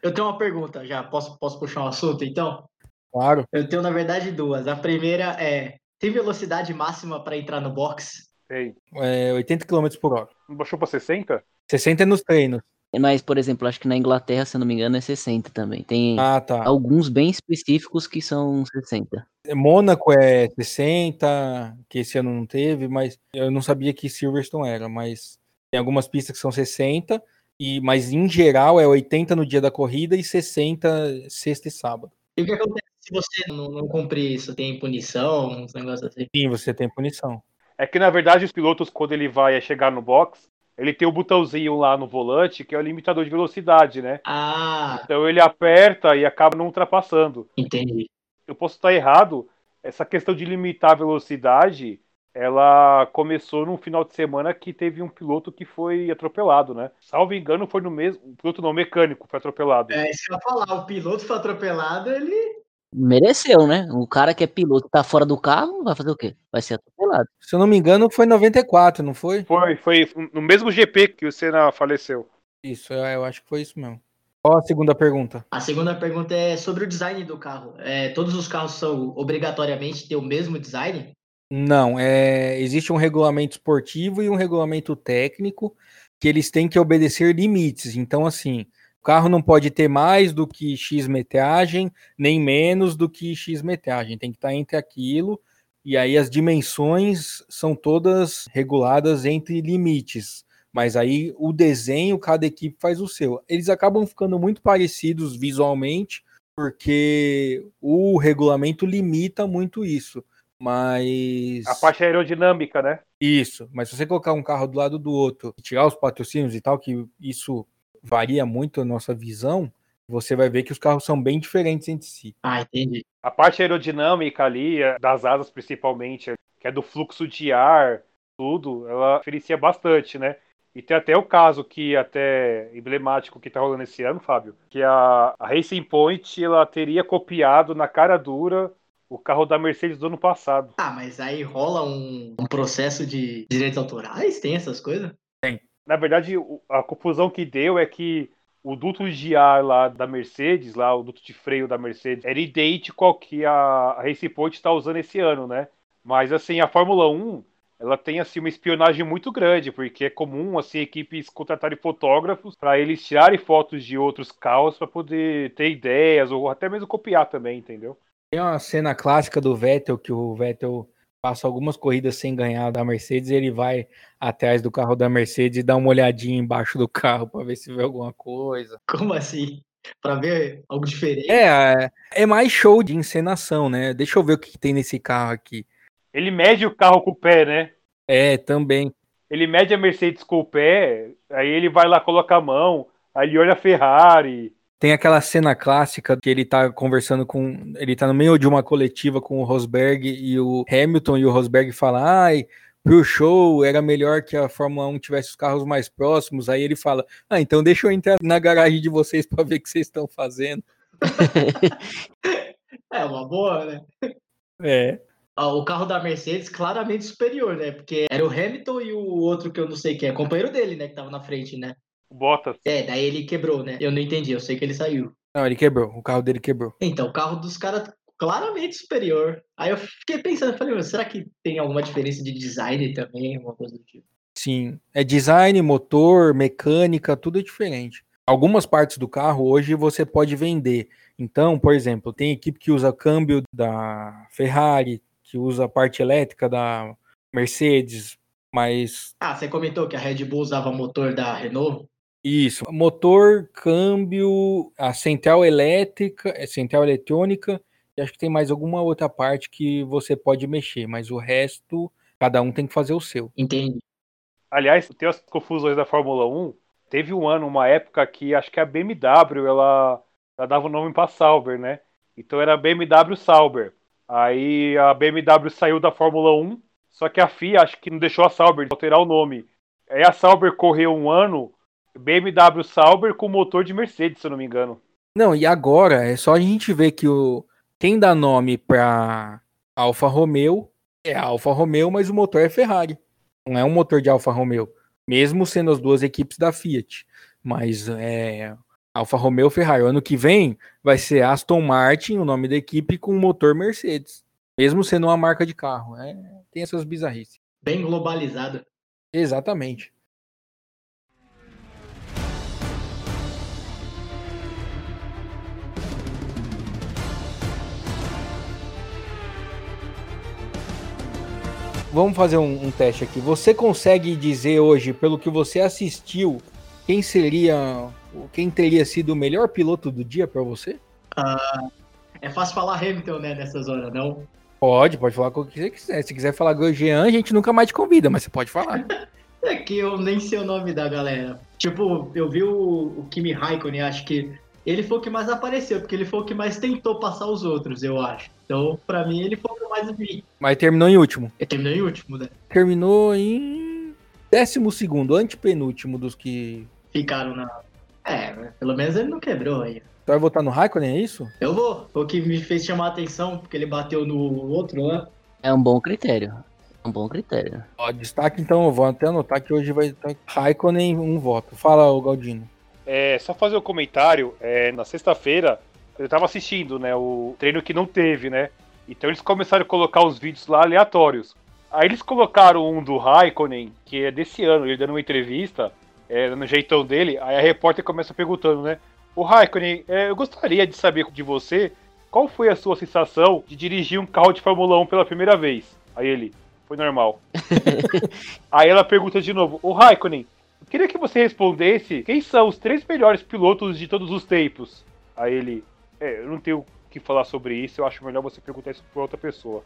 [SPEAKER 5] Eu tenho uma pergunta já. Posso, posso puxar um assunto, então?
[SPEAKER 1] claro.
[SPEAKER 5] Eu tenho, na verdade, duas. A primeira é: tem velocidade máxima para entrar no box?
[SPEAKER 2] Ei,
[SPEAKER 1] É 80 km por hora.
[SPEAKER 2] não baixou pra 60?
[SPEAKER 1] 60 é nos treinos.
[SPEAKER 3] mas, por exemplo, acho que na Inglaterra, se eu não me engano, é 60 também. Tem
[SPEAKER 1] Ah, tá.
[SPEAKER 3] alguns bem específicos que são 60.
[SPEAKER 1] Mônaco é 60, que esse ano não teve, mas eu não sabia que Silverstone era, mas tem algumas pistas que são 60, e, mas em geral é 80 no dia da corrida e 60 sexta e sábado.
[SPEAKER 5] E o que acontece se você não, não cumprir isso? Tem punição, uns negócios assim?
[SPEAKER 1] Sim, você tem punição.
[SPEAKER 2] É que na verdade os pilotos, quando ele vai chegar no box, ele tem o botãozinho lá no volante que é o limitador de velocidade, né?
[SPEAKER 5] Ah,
[SPEAKER 2] Então ele aperta e acaba não ultrapassando.
[SPEAKER 5] entendi.
[SPEAKER 2] Eu posso estar errado, essa questão de limitar a velocidade, ela começou num final de semana que teve um piloto que foi atropelado, né? Salvo engano, foi no mesmo. Um piloto não, mecânico foi atropelado.
[SPEAKER 5] É isso que eu ia falar. O piloto foi atropelado, ele.
[SPEAKER 3] Mereceu, né? O cara que é piloto tá fora do carro, vai fazer o quê? Vai ser atropelado.
[SPEAKER 1] Se eu não me engano, foi 94, não foi?
[SPEAKER 2] Foi, foi no mesmo GP que o Senna faleceu.
[SPEAKER 1] Isso, eu eu acho que foi isso mesmo. Qual a segunda pergunta?
[SPEAKER 5] A segunda pergunta é sobre o design do carro. É, todos os carros são obrigatoriamente ter o mesmo design?
[SPEAKER 1] Não, é, existe um regulamento esportivo e um regulamento técnico que eles têm que obedecer limites. Então, assim, o carro não pode ter mais do que X metragem, nem menos do que X metragem. Tem que estar entre aquilo. E aí as dimensões são todas reguladas entre limites. Mas aí o desenho, cada equipe faz o seu. Eles acabam ficando muito parecidos visualmente, porque o regulamento limita muito isso. Mas.
[SPEAKER 2] A parte aerodinâmica, né?
[SPEAKER 1] Isso, mas se você colocar um carro do lado do outro, e tirar os patrocínios e tal, que isso varia muito a nossa visão, você vai ver que os carros são bem diferentes entre si.
[SPEAKER 5] Ah, entendi.
[SPEAKER 2] A parte aerodinâmica ali, é, das asas principalmente, que é do fluxo de ar, tudo, ela diferencia bastante, né? E tem até o caso que até emblemático que tá rolando esse ano, Fábio, que a, a Racing Point ela teria copiado na cara dura o carro da Mercedes do ano passado.
[SPEAKER 5] Ah, mas aí rola um, um processo de direitos autorais? Tem essas coisas?
[SPEAKER 2] Na verdade, a confusão que deu é que o duto de ar lá da Mercedes, lá o duto de freio da Mercedes, era idêntico ao que a a Racing Point está usando esse ano, né? Mas assim, a Fórmula 1, ela tem assim uma espionagem muito grande, porque é comum assim equipes contratarem fotógrafos para eles tirarem fotos de outros carros para poder ter ideias ou até mesmo copiar também, entendeu?
[SPEAKER 1] Tem uma cena clássica do Vettel, que o Vettel passa algumas corridas sem ganhar da Mercedes e ele vai atrás do carro da Mercedes e dá uma olhadinha embaixo do carro para ver se vê alguma coisa.
[SPEAKER 5] Como assim? Pra ver algo diferente?
[SPEAKER 1] É, é mais show de encenação, né? Deixa eu ver o que que tem nesse carro aqui.
[SPEAKER 2] Ele mede o carro com o pé, né?
[SPEAKER 1] É, também.
[SPEAKER 2] Ele mede a Mercedes com o pé, aí ele vai lá, coloca a mão, aí ele olha a Ferrari.
[SPEAKER 1] Tem aquela cena clássica que ele tá conversando com. Ele tá no meio de uma coletiva com o Rosberg e o Hamilton, e o Rosberg fala: ai, pro show era melhor que a Fórmula 1 tivesse os carros mais próximos. Aí ele fala: ah, então deixa eu entrar na garagem de vocês para ver o que vocês estão fazendo.
[SPEAKER 5] É uma boa, né?
[SPEAKER 1] É.
[SPEAKER 5] Ah, o carro da Mercedes claramente superior, né? Porque era o Hamilton e o outro que eu não sei quem é, companheiro dele, né? Que tava na frente, né?
[SPEAKER 2] O Bottas.
[SPEAKER 5] É, daí ele quebrou, né? Eu não entendi, eu sei que ele saiu.
[SPEAKER 1] Não, ele quebrou. O carro dele quebrou.
[SPEAKER 5] Então, o carro dos caras claramente superior. Aí eu fiquei pensando, eu falei, "Meu, será que tem alguma diferença de design também, alguma coisa do tipo?
[SPEAKER 1] Sim. É design, motor, mecânica, tudo é diferente. Algumas partes do carro hoje você pode vender. Então, por exemplo, tem equipe que usa câmbio da Ferrari, que usa a parte elétrica da Mercedes, mas
[SPEAKER 5] Ah, você comentou que a Red Bull usava motor da Renault?
[SPEAKER 1] isso, motor, câmbio, a central elétrica, é central eletrônica, e acho que tem mais alguma outra parte que você pode mexer, mas o resto, cada um tem que fazer o seu.
[SPEAKER 5] Entendi.
[SPEAKER 2] Aliás, tem as confusões da Fórmula 1. Teve um ano, uma época que acho que a BMW ela, ela dava o nome para Sauber, né? Então era BMW Sauber. Aí a BMW saiu da Fórmula 1, só que a FIA acho que não deixou a Sauber alterar o nome. Aí a Sauber correu um ano, BMW Sauber com motor de Mercedes, se eu não me engano.
[SPEAKER 1] Não, e agora é só a gente ver que o quem dá nome para Alfa Romeo é Alfa Romeo, mas o motor é Ferrari. Não é um motor de Alfa Romeo, mesmo sendo as duas equipes da Fiat. Mas é Alfa Romeo Ferrari. O ano que vem vai ser Aston Martin, o nome da equipe, com motor Mercedes. Mesmo sendo uma marca de carro. É, tem essas bizarrices.
[SPEAKER 5] Bem globalizada.
[SPEAKER 1] Exatamente. Vamos fazer um, um teste aqui. Você consegue dizer hoje, pelo que você assistiu, quem seria, quem teria sido o melhor piloto do dia para você?
[SPEAKER 5] É fácil falar Hamilton, né, nessas horas, não?
[SPEAKER 1] Pode, pode falar com o que você quiser. Se quiser falar Grosjean, a gente nunca mais te convida, mas você pode falar.
[SPEAKER 5] É que eu nem sei o nome da galera. Tipo, eu vi o, o Kimi Raikkonen, acho que ele foi o que mais apareceu, porque ele foi o que mais tentou passar os outros, eu acho. Então, pra mim, ele foi o que mais vi.
[SPEAKER 1] Mas terminou em último.
[SPEAKER 5] Ele terminou em último, né?
[SPEAKER 1] Terminou em décimo segundo, antepenúltimo dos que.
[SPEAKER 5] Ficaram na. É, pelo menos ele não quebrou aí.
[SPEAKER 1] Tu vai votar no Raikkonen, é isso?
[SPEAKER 5] Eu vou. O que me fez chamar a atenção, porque ele bateu no outro lá.
[SPEAKER 3] É um bom critério. É um bom critério.
[SPEAKER 1] Ó, destaque então, eu vou até anotar que hoje vai estar Raikkonen um voto. Fala, o Galdino.
[SPEAKER 2] É, só fazer um comentário, é, na sexta-feira eu tava assistindo, né, o treino que não teve, né? Então eles começaram a colocar os vídeos lá aleatórios. Aí eles colocaram um do Raikkonen, que é desse ano, ele dando uma entrevista, é, no jeitão dele, aí a repórter começa perguntando, né? O Raikkonen, é, eu gostaria de saber de você qual foi a sua sensação de dirigir um carro de Fórmula 1 pela primeira vez. Aí ele, foi normal. aí ela pergunta de novo, o Raikkonen, eu queria que você respondesse quem são os três melhores pilotos de todos os tempos. Aí ele, é, eu não tenho o que falar sobre isso, eu acho melhor você perguntar isso pra outra pessoa.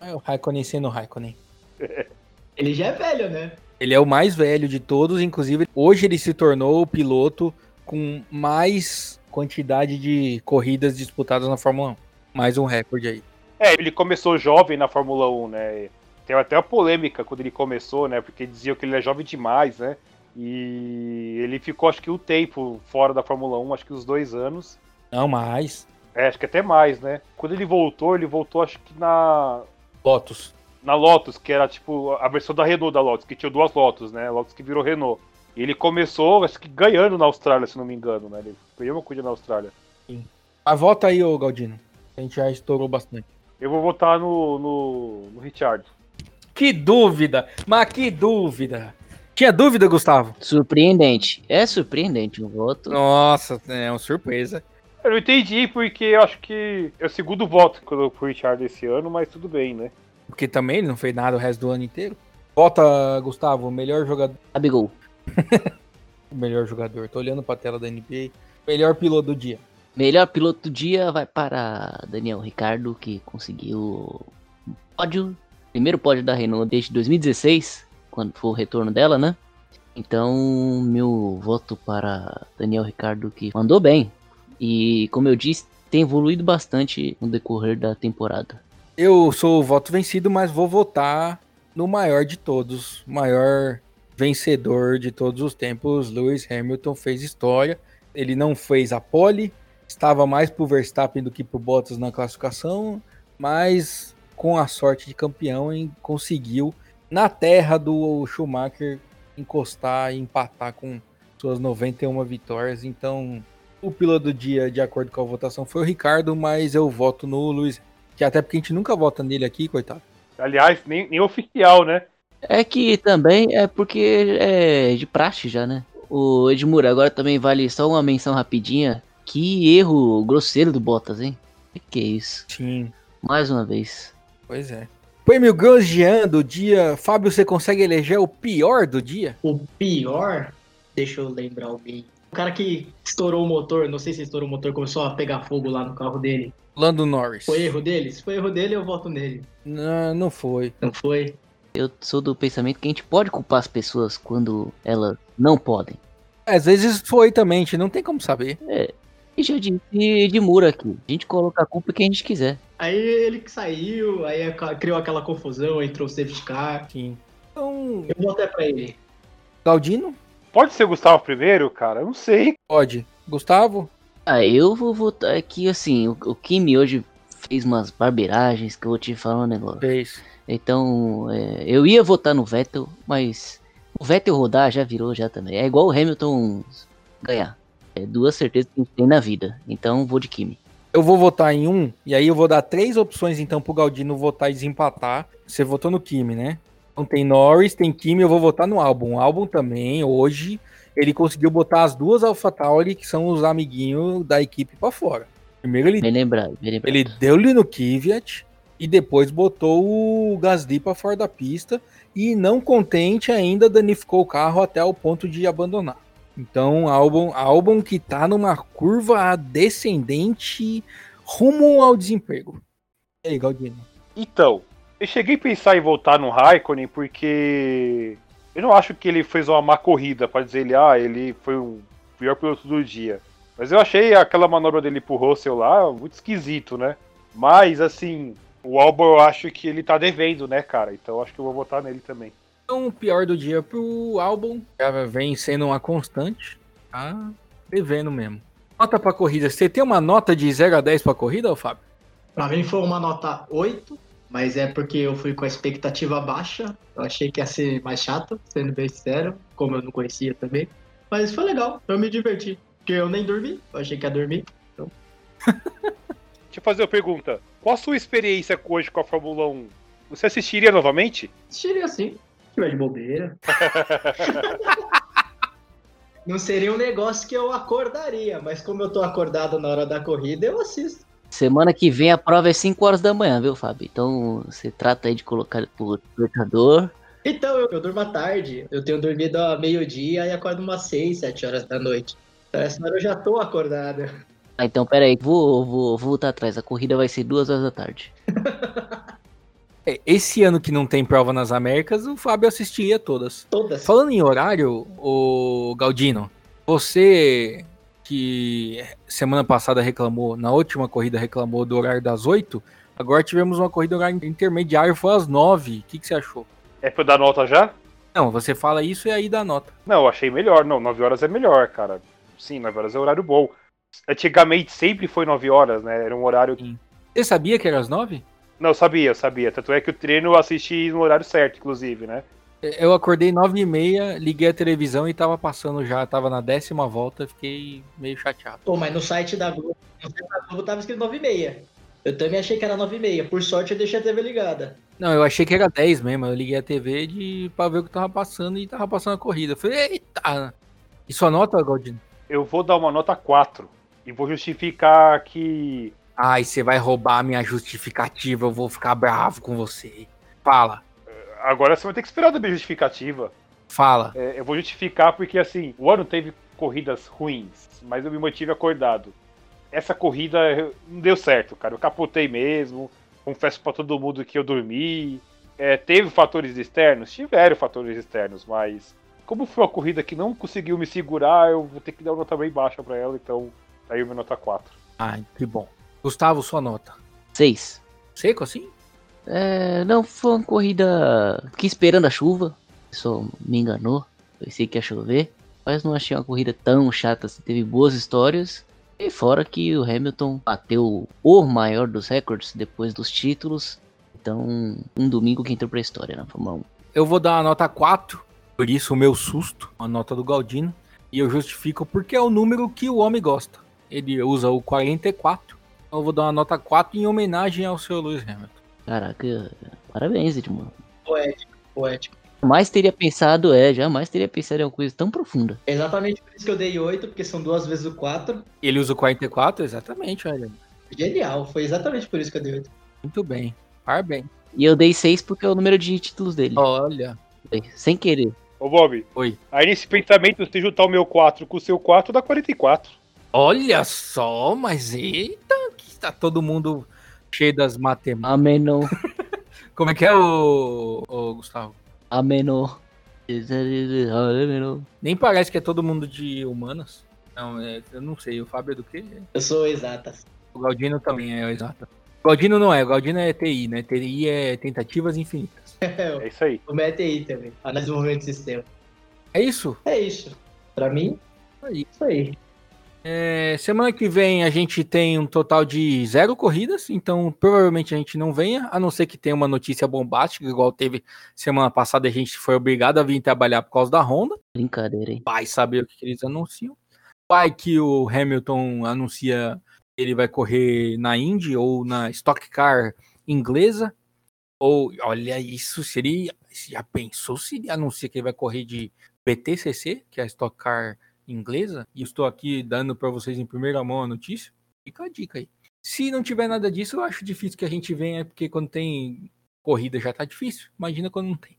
[SPEAKER 1] É o Raikkonen sendo o Raikkonen.
[SPEAKER 5] Ele já é velho, né?
[SPEAKER 1] Ele é o mais velho de todos, inclusive hoje ele se tornou o piloto com mais quantidade de corridas disputadas na Fórmula 1. Mais um recorde aí.
[SPEAKER 2] É, ele começou jovem na Fórmula 1, né? Tem até uma polêmica quando ele começou, né? Porque diziam que ele é jovem demais, né? E ele ficou, acho que, o um tempo fora da Fórmula 1, acho que uns dois anos.
[SPEAKER 1] Não, mais.
[SPEAKER 2] É, acho que até mais, né? Quando ele voltou, ele voltou, acho que na.
[SPEAKER 1] Lotus.
[SPEAKER 2] Na Lotus, que era tipo a versão da Renault da Lotus, que tinha duas Lotus, né? Lotus que virou Renault. E ele começou, acho que ganhando na Austrália, se não me engano, né? Ele ganhou uma corrida na Austrália.
[SPEAKER 1] Sim. Mas volta aí, ô Galdino. A gente já estourou bastante.
[SPEAKER 2] Eu vou votar no, no, no Richard.
[SPEAKER 1] Que dúvida! Mas que dúvida! Tinha dúvida, Gustavo?
[SPEAKER 3] Surpreendente. É surpreendente o voto.
[SPEAKER 1] Nossa, é uma surpresa.
[SPEAKER 2] Eu não entendi, porque eu acho que é o segundo voto que eu dou pro Richard esse ano, mas tudo bem, né?
[SPEAKER 1] Porque também ele não fez nada o resto do ano inteiro. Vota, Gustavo, melhor jogador.
[SPEAKER 3] Abigol.
[SPEAKER 1] o melhor jogador. Tô olhando pra tela da NBA. Melhor piloto do dia.
[SPEAKER 3] Melhor piloto do dia vai para Daniel Ricardo, que conseguiu o pódio. Primeiro pódio da Renault desde 2016, quando foi o retorno dela, né? Então, meu voto para Daniel Ricardo, que mandou bem. E, como eu disse, tem evoluído bastante no decorrer da temporada.
[SPEAKER 1] Eu sou o voto vencido, mas vou votar no maior de todos, maior vencedor de todos os tempos. Lewis Hamilton fez história. Ele não fez a pole, estava mais pro Verstappen do que pro Bottas na classificação, mas com a sorte de campeão conseguiu na terra do Schumacher encostar e empatar com suas 91 vitórias. Então, o piloto do dia, de acordo com a votação, foi o Ricardo, mas eu voto no Luiz. Que até porque a gente nunca vota nele aqui, coitado.
[SPEAKER 2] Aliás, nem, nem oficial, né?
[SPEAKER 3] É que também é porque é de praxe já, né? O Edmur, agora também vale só uma menção rapidinha. Que erro grosseiro do Bottas, hein? Que que é isso?
[SPEAKER 1] Sim.
[SPEAKER 3] Mais uma vez.
[SPEAKER 1] Pois é. Prêmio Grosjean do dia. Fábio, você consegue eleger o pior do dia?
[SPEAKER 5] O pior? Deixa eu lembrar alguém. O cara que estourou o motor, não sei se estourou o motor, começou a pegar fogo lá no carro dele.
[SPEAKER 1] Lando Norris.
[SPEAKER 5] Foi erro dele? Se foi erro dele, eu voto nele.
[SPEAKER 1] Não, não foi.
[SPEAKER 5] Não foi?
[SPEAKER 3] Eu sou do pensamento que a gente pode culpar as pessoas quando elas não podem.
[SPEAKER 1] Às vezes foi também, a gente não tem como saber.
[SPEAKER 3] É. E já disse de Mura aqui. A gente coloca a culpa quem a gente quiser.
[SPEAKER 5] Aí ele que saiu, aí criou aquela confusão, entrou o safety car.
[SPEAKER 1] Sim. Então.
[SPEAKER 5] Eu vou até pra ele.
[SPEAKER 1] Galdino?
[SPEAKER 2] Pode ser Gustavo primeiro, cara? Eu não sei.
[SPEAKER 1] Pode. Gustavo?
[SPEAKER 3] Ah, eu vou votar aqui assim. O, o Kimi hoje fez umas barbeiragens que eu vou te falar um negócio.
[SPEAKER 1] Fez.
[SPEAKER 3] Então, é, eu ia votar no Vettel, mas o Vettel rodar já virou já também. É igual o Hamilton ganhar. É duas certezas que a gente tem na vida. Então, vou de Kimi.
[SPEAKER 1] Eu vou votar em um, e aí eu vou dar três opções então pro Galdino votar e desempatar. Você votou no Kimi, né? Então tem Norris, tem Kimi, eu vou votar no álbum. O álbum também, hoje, ele conseguiu botar as duas AlphaTauri, que são os amiguinhos da equipe para fora. Primeiro ele,
[SPEAKER 3] lembrado.
[SPEAKER 1] ele deu-lhe no Kvyat e depois botou o Gasly para fora da pista e não contente ainda danificou o carro até o ponto de abandonar. Então, álbum, álbum que tá numa curva descendente rumo ao desemprego. E aí, Galdino?
[SPEAKER 2] Então, eu cheguei a pensar em voltar no Raikkonen porque Eu não acho que ele fez uma má corrida pra dizer ele, ah, ele foi o pior piloto do dia. Mas eu achei aquela manobra dele pro Russell lá muito esquisito, né? Mas, assim, o Albon eu acho que ele tá devendo, né, cara? Então eu acho que eu vou votar nele também.
[SPEAKER 1] Então, o pior do dia pro álbum já vem sendo uma constante. Tá devendo mesmo. Nota pra corrida. Você tem uma nota de 0 a 10 pra corrida, ô Fábio?
[SPEAKER 5] Pra mim foi uma nota 8, mas é porque eu fui com a expectativa baixa. Eu achei que ia ser mais chato, sendo bem sincero, como eu não conhecia também. Mas foi legal, eu me diverti. Porque eu nem dormi, eu achei que ia dormir.
[SPEAKER 2] Deixa eu fazer uma pergunta. Qual a sua experiência hoje com a Fórmula 1? Você assistiria novamente?
[SPEAKER 5] Assistiria assim, se tiver de bobeira. Não seria um negócio que eu acordaria, mas como eu tô acordado na hora da corrida, eu assisto.
[SPEAKER 3] Semana que vem a prova é 5 horas da manhã, viu, Fábio? Então você trata aí de colocar pro despertador.
[SPEAKER 5] Então, eu, eu durmo à tarde. Eu tenho dormido a meio-dia e acordo umas 6, 7 horas da noite. Então, essa hora eu já tô acordado.
[SPEAKER 3] Ah, então pera aí, vou, vou, vou voltar atrás. A corrida vai ser 2 horas da tarde.
[SPEAKER 1] É, Esse ano que não tem prova nas Américas, o Fábio assistiria todas.
[SPEAKER 5] Todas.
[SPEAKER 1] Falando em horário, o Galdino, você que semana passada reclamou, na última corrida reclamou do horário das 8, agora tivemos uma corrida horário intermediário, foi às 9. O que, que você achou?
[SPEAKER 2] É pra eu dar nota já?
[SPEAKER 1] Não, você fala isso e aí dá nota.
[SPEAKER 2] Não, eu achei melhor. Não, 9 horas é melhor, cara. Sim, 9 horas é horário bom. Antigamente sempre foi 9 horas, né? Era um horário.
[SPEAKER 1] Você sabia que era às 9?
[SPEAKER 2] Não, eu sabia, eu sabia. Tanto é que o treino eu assisti no horário certo, inclusive, né?
[SPEAKER 1] Eu acordei 9 e meia, liguei a televisão e tava passando já, tava na décima volta, fiquei meio chateado.
[SPEAKER 5] Pô, mas no site da Globo, no site da Globo tava escrito 9h30. Eu também achei que era 9h30. Por sorte eu deixei a TV ligada.
[SPEAKER 1] Não, eu achei que era 10 mesmo, eu liguei a TV de, pra ver o que tava passando e tava passando a corrida. Eu falei, eita! E sua nota, Galdino?
[SPEAKER 2] Eu vou dar uma nota 4. E vou justificar que.
[SPEAKER 1] Ai, você vai roubar a minha justificativa, eu vou ficar bravo com você. Fala,
[SPEAKER 2] Agora você vai ter que esperar da minha justificativa.
[SPEAKER 1] fala.
[SPEAKER 2] É, eu vou justificar porque, assim, o ano teve corridas ruins, mas eu me mantive acordado. Essa corrida não deu certo, cara. Eu capotei mesmo. Confesso pra todo mundo que eu dormi. É, teve fatores externos? Tiveram fatores externos, mas como foi uma corrida que não conseguiu me segurar, eu vou ter que dar uma nota bem baixa pra ela, então aí eu minha nota 4.
[SPEAKER 1] Ai, que bom. Gustavo, sua nota.
[SPEAKER 3] 6.
[SPEAKER 1] Seco assim?
[SPEAKER 3] É, não, foi uma corrida. Fiquei esperando a chuva. Só me enganou. Pensei que ia chover. Mas não achei uma corrida tão chata. Assim. Teve boas histórias. E fora que o Hamilton bateu o maior dos recordes depois dos títulos. Então, um domingo que entrou pra história na Fórmula 1.
[SPEAKER 1] Eu vou dar uma nota 4, por isso o meu susto, a nota do Galdino. E eu justifico porque é o número que o homem gosta. Ele usa o 44. Então eu vou dar uma nota 4 em homenagem ao seu Lewis Hamilton.
[SPEAKER 3] Caraca, parabéns, Edmundo.
[SPEAKER 5] Poético, poético.
[SPEAKER 3] Jamais teria pensado, é, jamais teria pensado em uma coisa tão profunda.
[SPEAKER 5] Exatamente por isso que eu dei 8, porque são duas vezes o 4.
[SPEAKER 1] Ele usa o 44? Exatamente, olha.
[SPEAKER 5] Genial, foi exatamente por isso que eu dei 8.
[SPEAKER 1] Muito bem. Parabéns.
[SPEAKER 3] E eu dei 6 porque é o número de títulos dele.
[SPEAKER 1] Olha.
[SPEAKER 3] Sem querer.
[SPEAKER 2] Ô Bob,
[SPEAKER 1] Oi.
[SPEAKER 2] aí nesse pensamento, se juntar o meu 4 com o seu 4, dá 44.
[SPEAKER 1] Olha só, mas eita, que tá todo mundo cheio das matemáticas.
[SPEAKER 3] Amenon,
[SPEAKER 1] Como é que é o, o Gustavo?
[SPEAKER 3] Amenon.
[SPEAKER 1] Nem parece que é todo mundo de humanas. Não, é, eu não sei. O Fábio é do quê?
[SPEAKER 5] Eu sou exatas.
[SPEAKER 1] O Galdino também é exato. O Galdino não é, o Galdino é TI, né? TI é tentativas infinitas.
[SPEAKER 2] É isso aí.
[SPEAKER 5] o MET aí também. Análise de desenvolvimento de sistema.
[SPEAKER 1] É isso?
[SPEAKER 5] É isso. Pra mim,
[SPEAKER 1] Aí.
[SPEAKER 5] isso aí.
[SPEAKER 1] É, semana que vem a gente tem um total de zero corridas, então provavelmente a gente não venha, a não ser que tenha uma notícia bombástica, igual teve semana passada, a gente foi obrigado a vir trabalhar por causa da Honda.
[SPEAKER 3] Brincadeira, hein?
[SPEAKER 1] Vai saber o que eles anunciam. Vai que o Hamilton anuncia que ele vai correr na Indy ou na Stock Car inglesa. Ou, olha, isso seria. Já pensou se ele anuncia que ele vai correr de BTCC, que é a Stock Car inglesa? E estou aqui dando para vocês em primeira mão a notícia. Fica a dica aí. Se não tiver nada disso, eu acho difícil que a gente venha, porque quando tem corrida já tá difícil. Imagina quando não tem.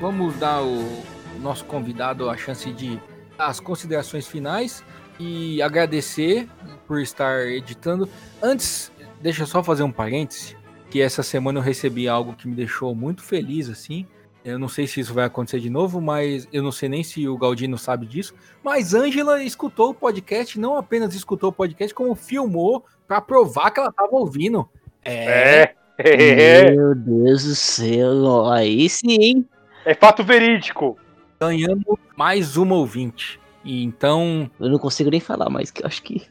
[SPEAKER 1] Vamos dar o nosso convidado a chance de dar as considerações finais e agradecer por estar editando. Antes, deixa eu só fazer um parêntese, que essa semana eu recebi algo que me deixou muito feliz, assim. Eu não sei se isso vai acontecer de novo, mas eu não sei nem se o Galdino sabe disso. Mas Ângela escutou o podcast, não apenas escutou o podcast, como filmou para provar que ela estava ouvindo.
[SPEAKER 2] É. É.
[SPEAKER 3] Meu Deus do céu, aí sim.
[SPEAKER 2] É fato verídico.
[SPEAKER 1] Ganhando mais uma ouvinte. E então.
[SPEAKER 3] Eu não consigo nem falar mais, que eu acho que.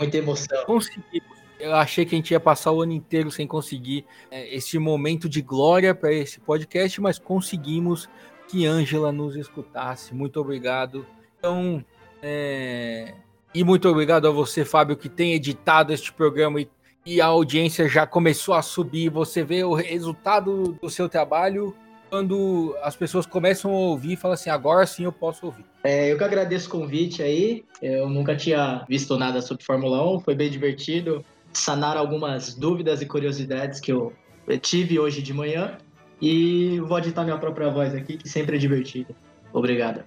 [SPEAKER 5] Muita emoção.
[SPEAKER 1] Conseguimos. Eu achei que a gente ia passar o ano inteiro sem conseguir é, esse momento de glória para esse podcast, mas conseguimos que Ângela nos escutasse. Muito obrigado. Então, é... e muito obrigado a você, Fábio, que tem editado este programa e, e a audiência já começou a subir. Você vê o resultado do seu trabalho quando as pessoas começam a ouvir e falam assim: agora sim eu posso ouvir.
[SPEAKER 5] É, eu que agradeço o convite aí. Eu nunca tinha visto nada sobre Fórmula 1, foi bem divertido sanar algumas dúvidas e curiosidades que eu tive hoje de manhã. E vou editar minha própria voz aqui, que sempre é divertido. Obrigado.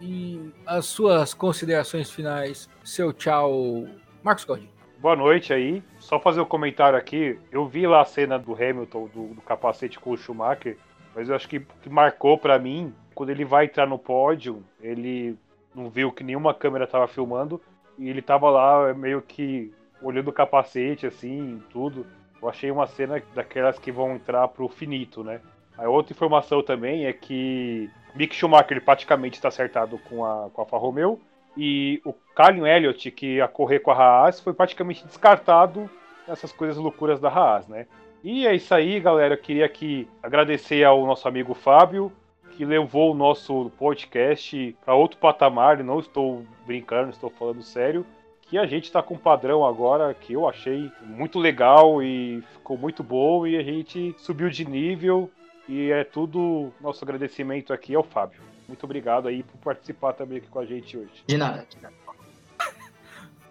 [SPEAKER 1] E as suas considerações finais, seu tchau, Marcos Godinho.
[SPEAKER 2] Boa noite aí. Só fazer um comentário aqui. Eu vi lá a cena do Hamilton, do, do capacete com o Schumacher, mas eu acho que, que marcou para mim, quando ele vai entrar no pódio, ele não viu que nenhuma câmera estava filmando, e ele tava lá meio que olhando o capacete, assim, tudo. Eu achei uma cena daquelas que vão entrar pro finito, né? A outra informação também é que Mick Schumacher praticamente está acertado com a, com a Alfa Romeo e o Carlin Elliott, que ia correr com a Haas, foi praticamente descartado nessas coisas loucuras da Haas, né? E é isso aí, galera. Eu queria aqui agradecer ao nosso amigo Fábio, que levou o nosso podcast para outro patamar. Não estou brincando, estou falando sério que a gente está com um padrão agora que eu achei muito legal e ficou muito bom e a gente subiu de nível e é tudo nosso agradecimento aqui ao Fábio. Muito obrigado aí por participar também aqui com a gente hoje.
[SPEAKER 5] De nada, de nada.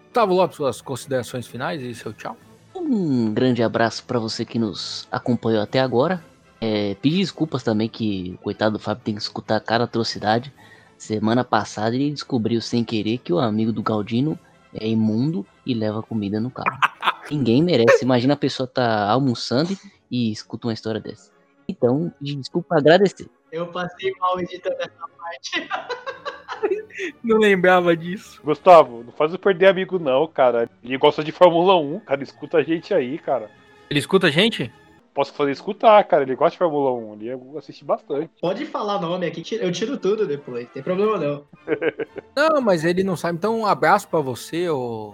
[SPEAKER 1] Gustavo Lopes, suas considerações finais e seu tchau.
[SPEAKER 3] Um grande abraço para você que nos acompanhou até agora. É, pedir desculpas também que o coitado do Fábio tem que escutar cada atrocidade. Semana passada ele descobriu sem querer que o amigo do Galdino é imundo e leva comida no carro. Ninguém merece. Imagina a pessoa tá almoçando e escuta uma história dessa. Então, desculpa agradecer.
[SPEAKER 5] Eu passei mal editando essa parte.
[SPEAKER 1] Não lembrava disso.
[SPEAKER 2] Gustavo, não faz eu perder amigo não, cara. Ele gosta de Fórmula 1, cara. Escuta a gente aí, cara.
[SPEAKER 1] Ele escuta a gente?
[SPEAKER 2] Posso fazer escutar, cara. Ele gosta de Fórmula 1. Ele assiste bastante.
[SPEAKER 5] Pode falar nome aqui, eu tiro tudo depois. Não tem problema não.
[SPEAKER 1] Não, mas ele não sabe. Então, um abraço pra você, ô.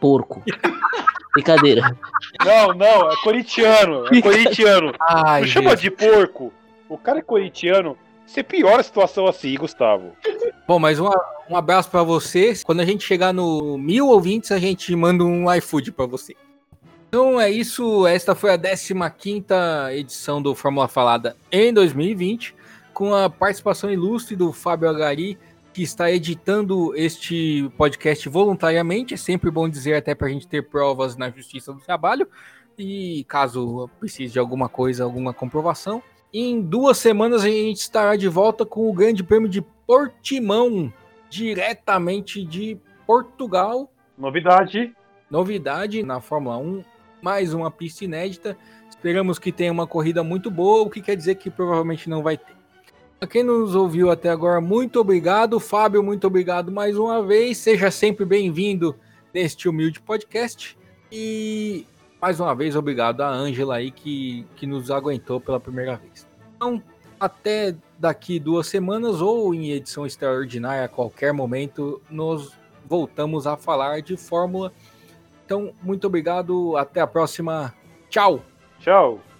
[SPEAKER 3] Porco. Brincadeira.
[SPEAKER 2] Não, não, é corintiano. É corintiano.
[SPEAKER 1] Ai,
[SPEAKER 2] não chama de porco. O cara é corintiano. Você piora a situação assim, Gustavo.
[SPEAKER 1] Bom, mas um, um abraço pra você. Quando a gente chegar no mil ouvintes, a gente manda um iFood pra você. Então é isso. Esta foi a 15 edição do Fórmula Falada em 2020, com a participação ilustre do Fábio Agari, que está editando este podcast voluntariamente. É sempre bom dizer, até para a gente ter provas na justiça do trabalho. E caso precise de alguma coisa, alguma comprovação. Em duas semanas a gente estará de volta com o Grande Prêmio de Portimão, diretamente de Portugal.
[SPEAKER 2] Novidade.
[SPEAKER 1] Novidade na Fórmula 1, mais uma pista inédita. Esperamos que tenha uma corrida muito boa, o que quer dizer que provavelmente não vai ter. A quem nos ouviu até agora, muito obrigado. Fábio, muito obrigado mais uma vez. Seja sempre bem-vindo neste humilde podcast. E mais uma vez, obrigado a Ângela aí que, que nos aguentou pela primeira vez. Então, até daqui duas semanas ou em edição extraordinária a qualquer momento, nós voltamos a falar de Fórmula. Então, muito obrigado. Até a próxima. Tchau!
[SPEAKER 2] Tchau.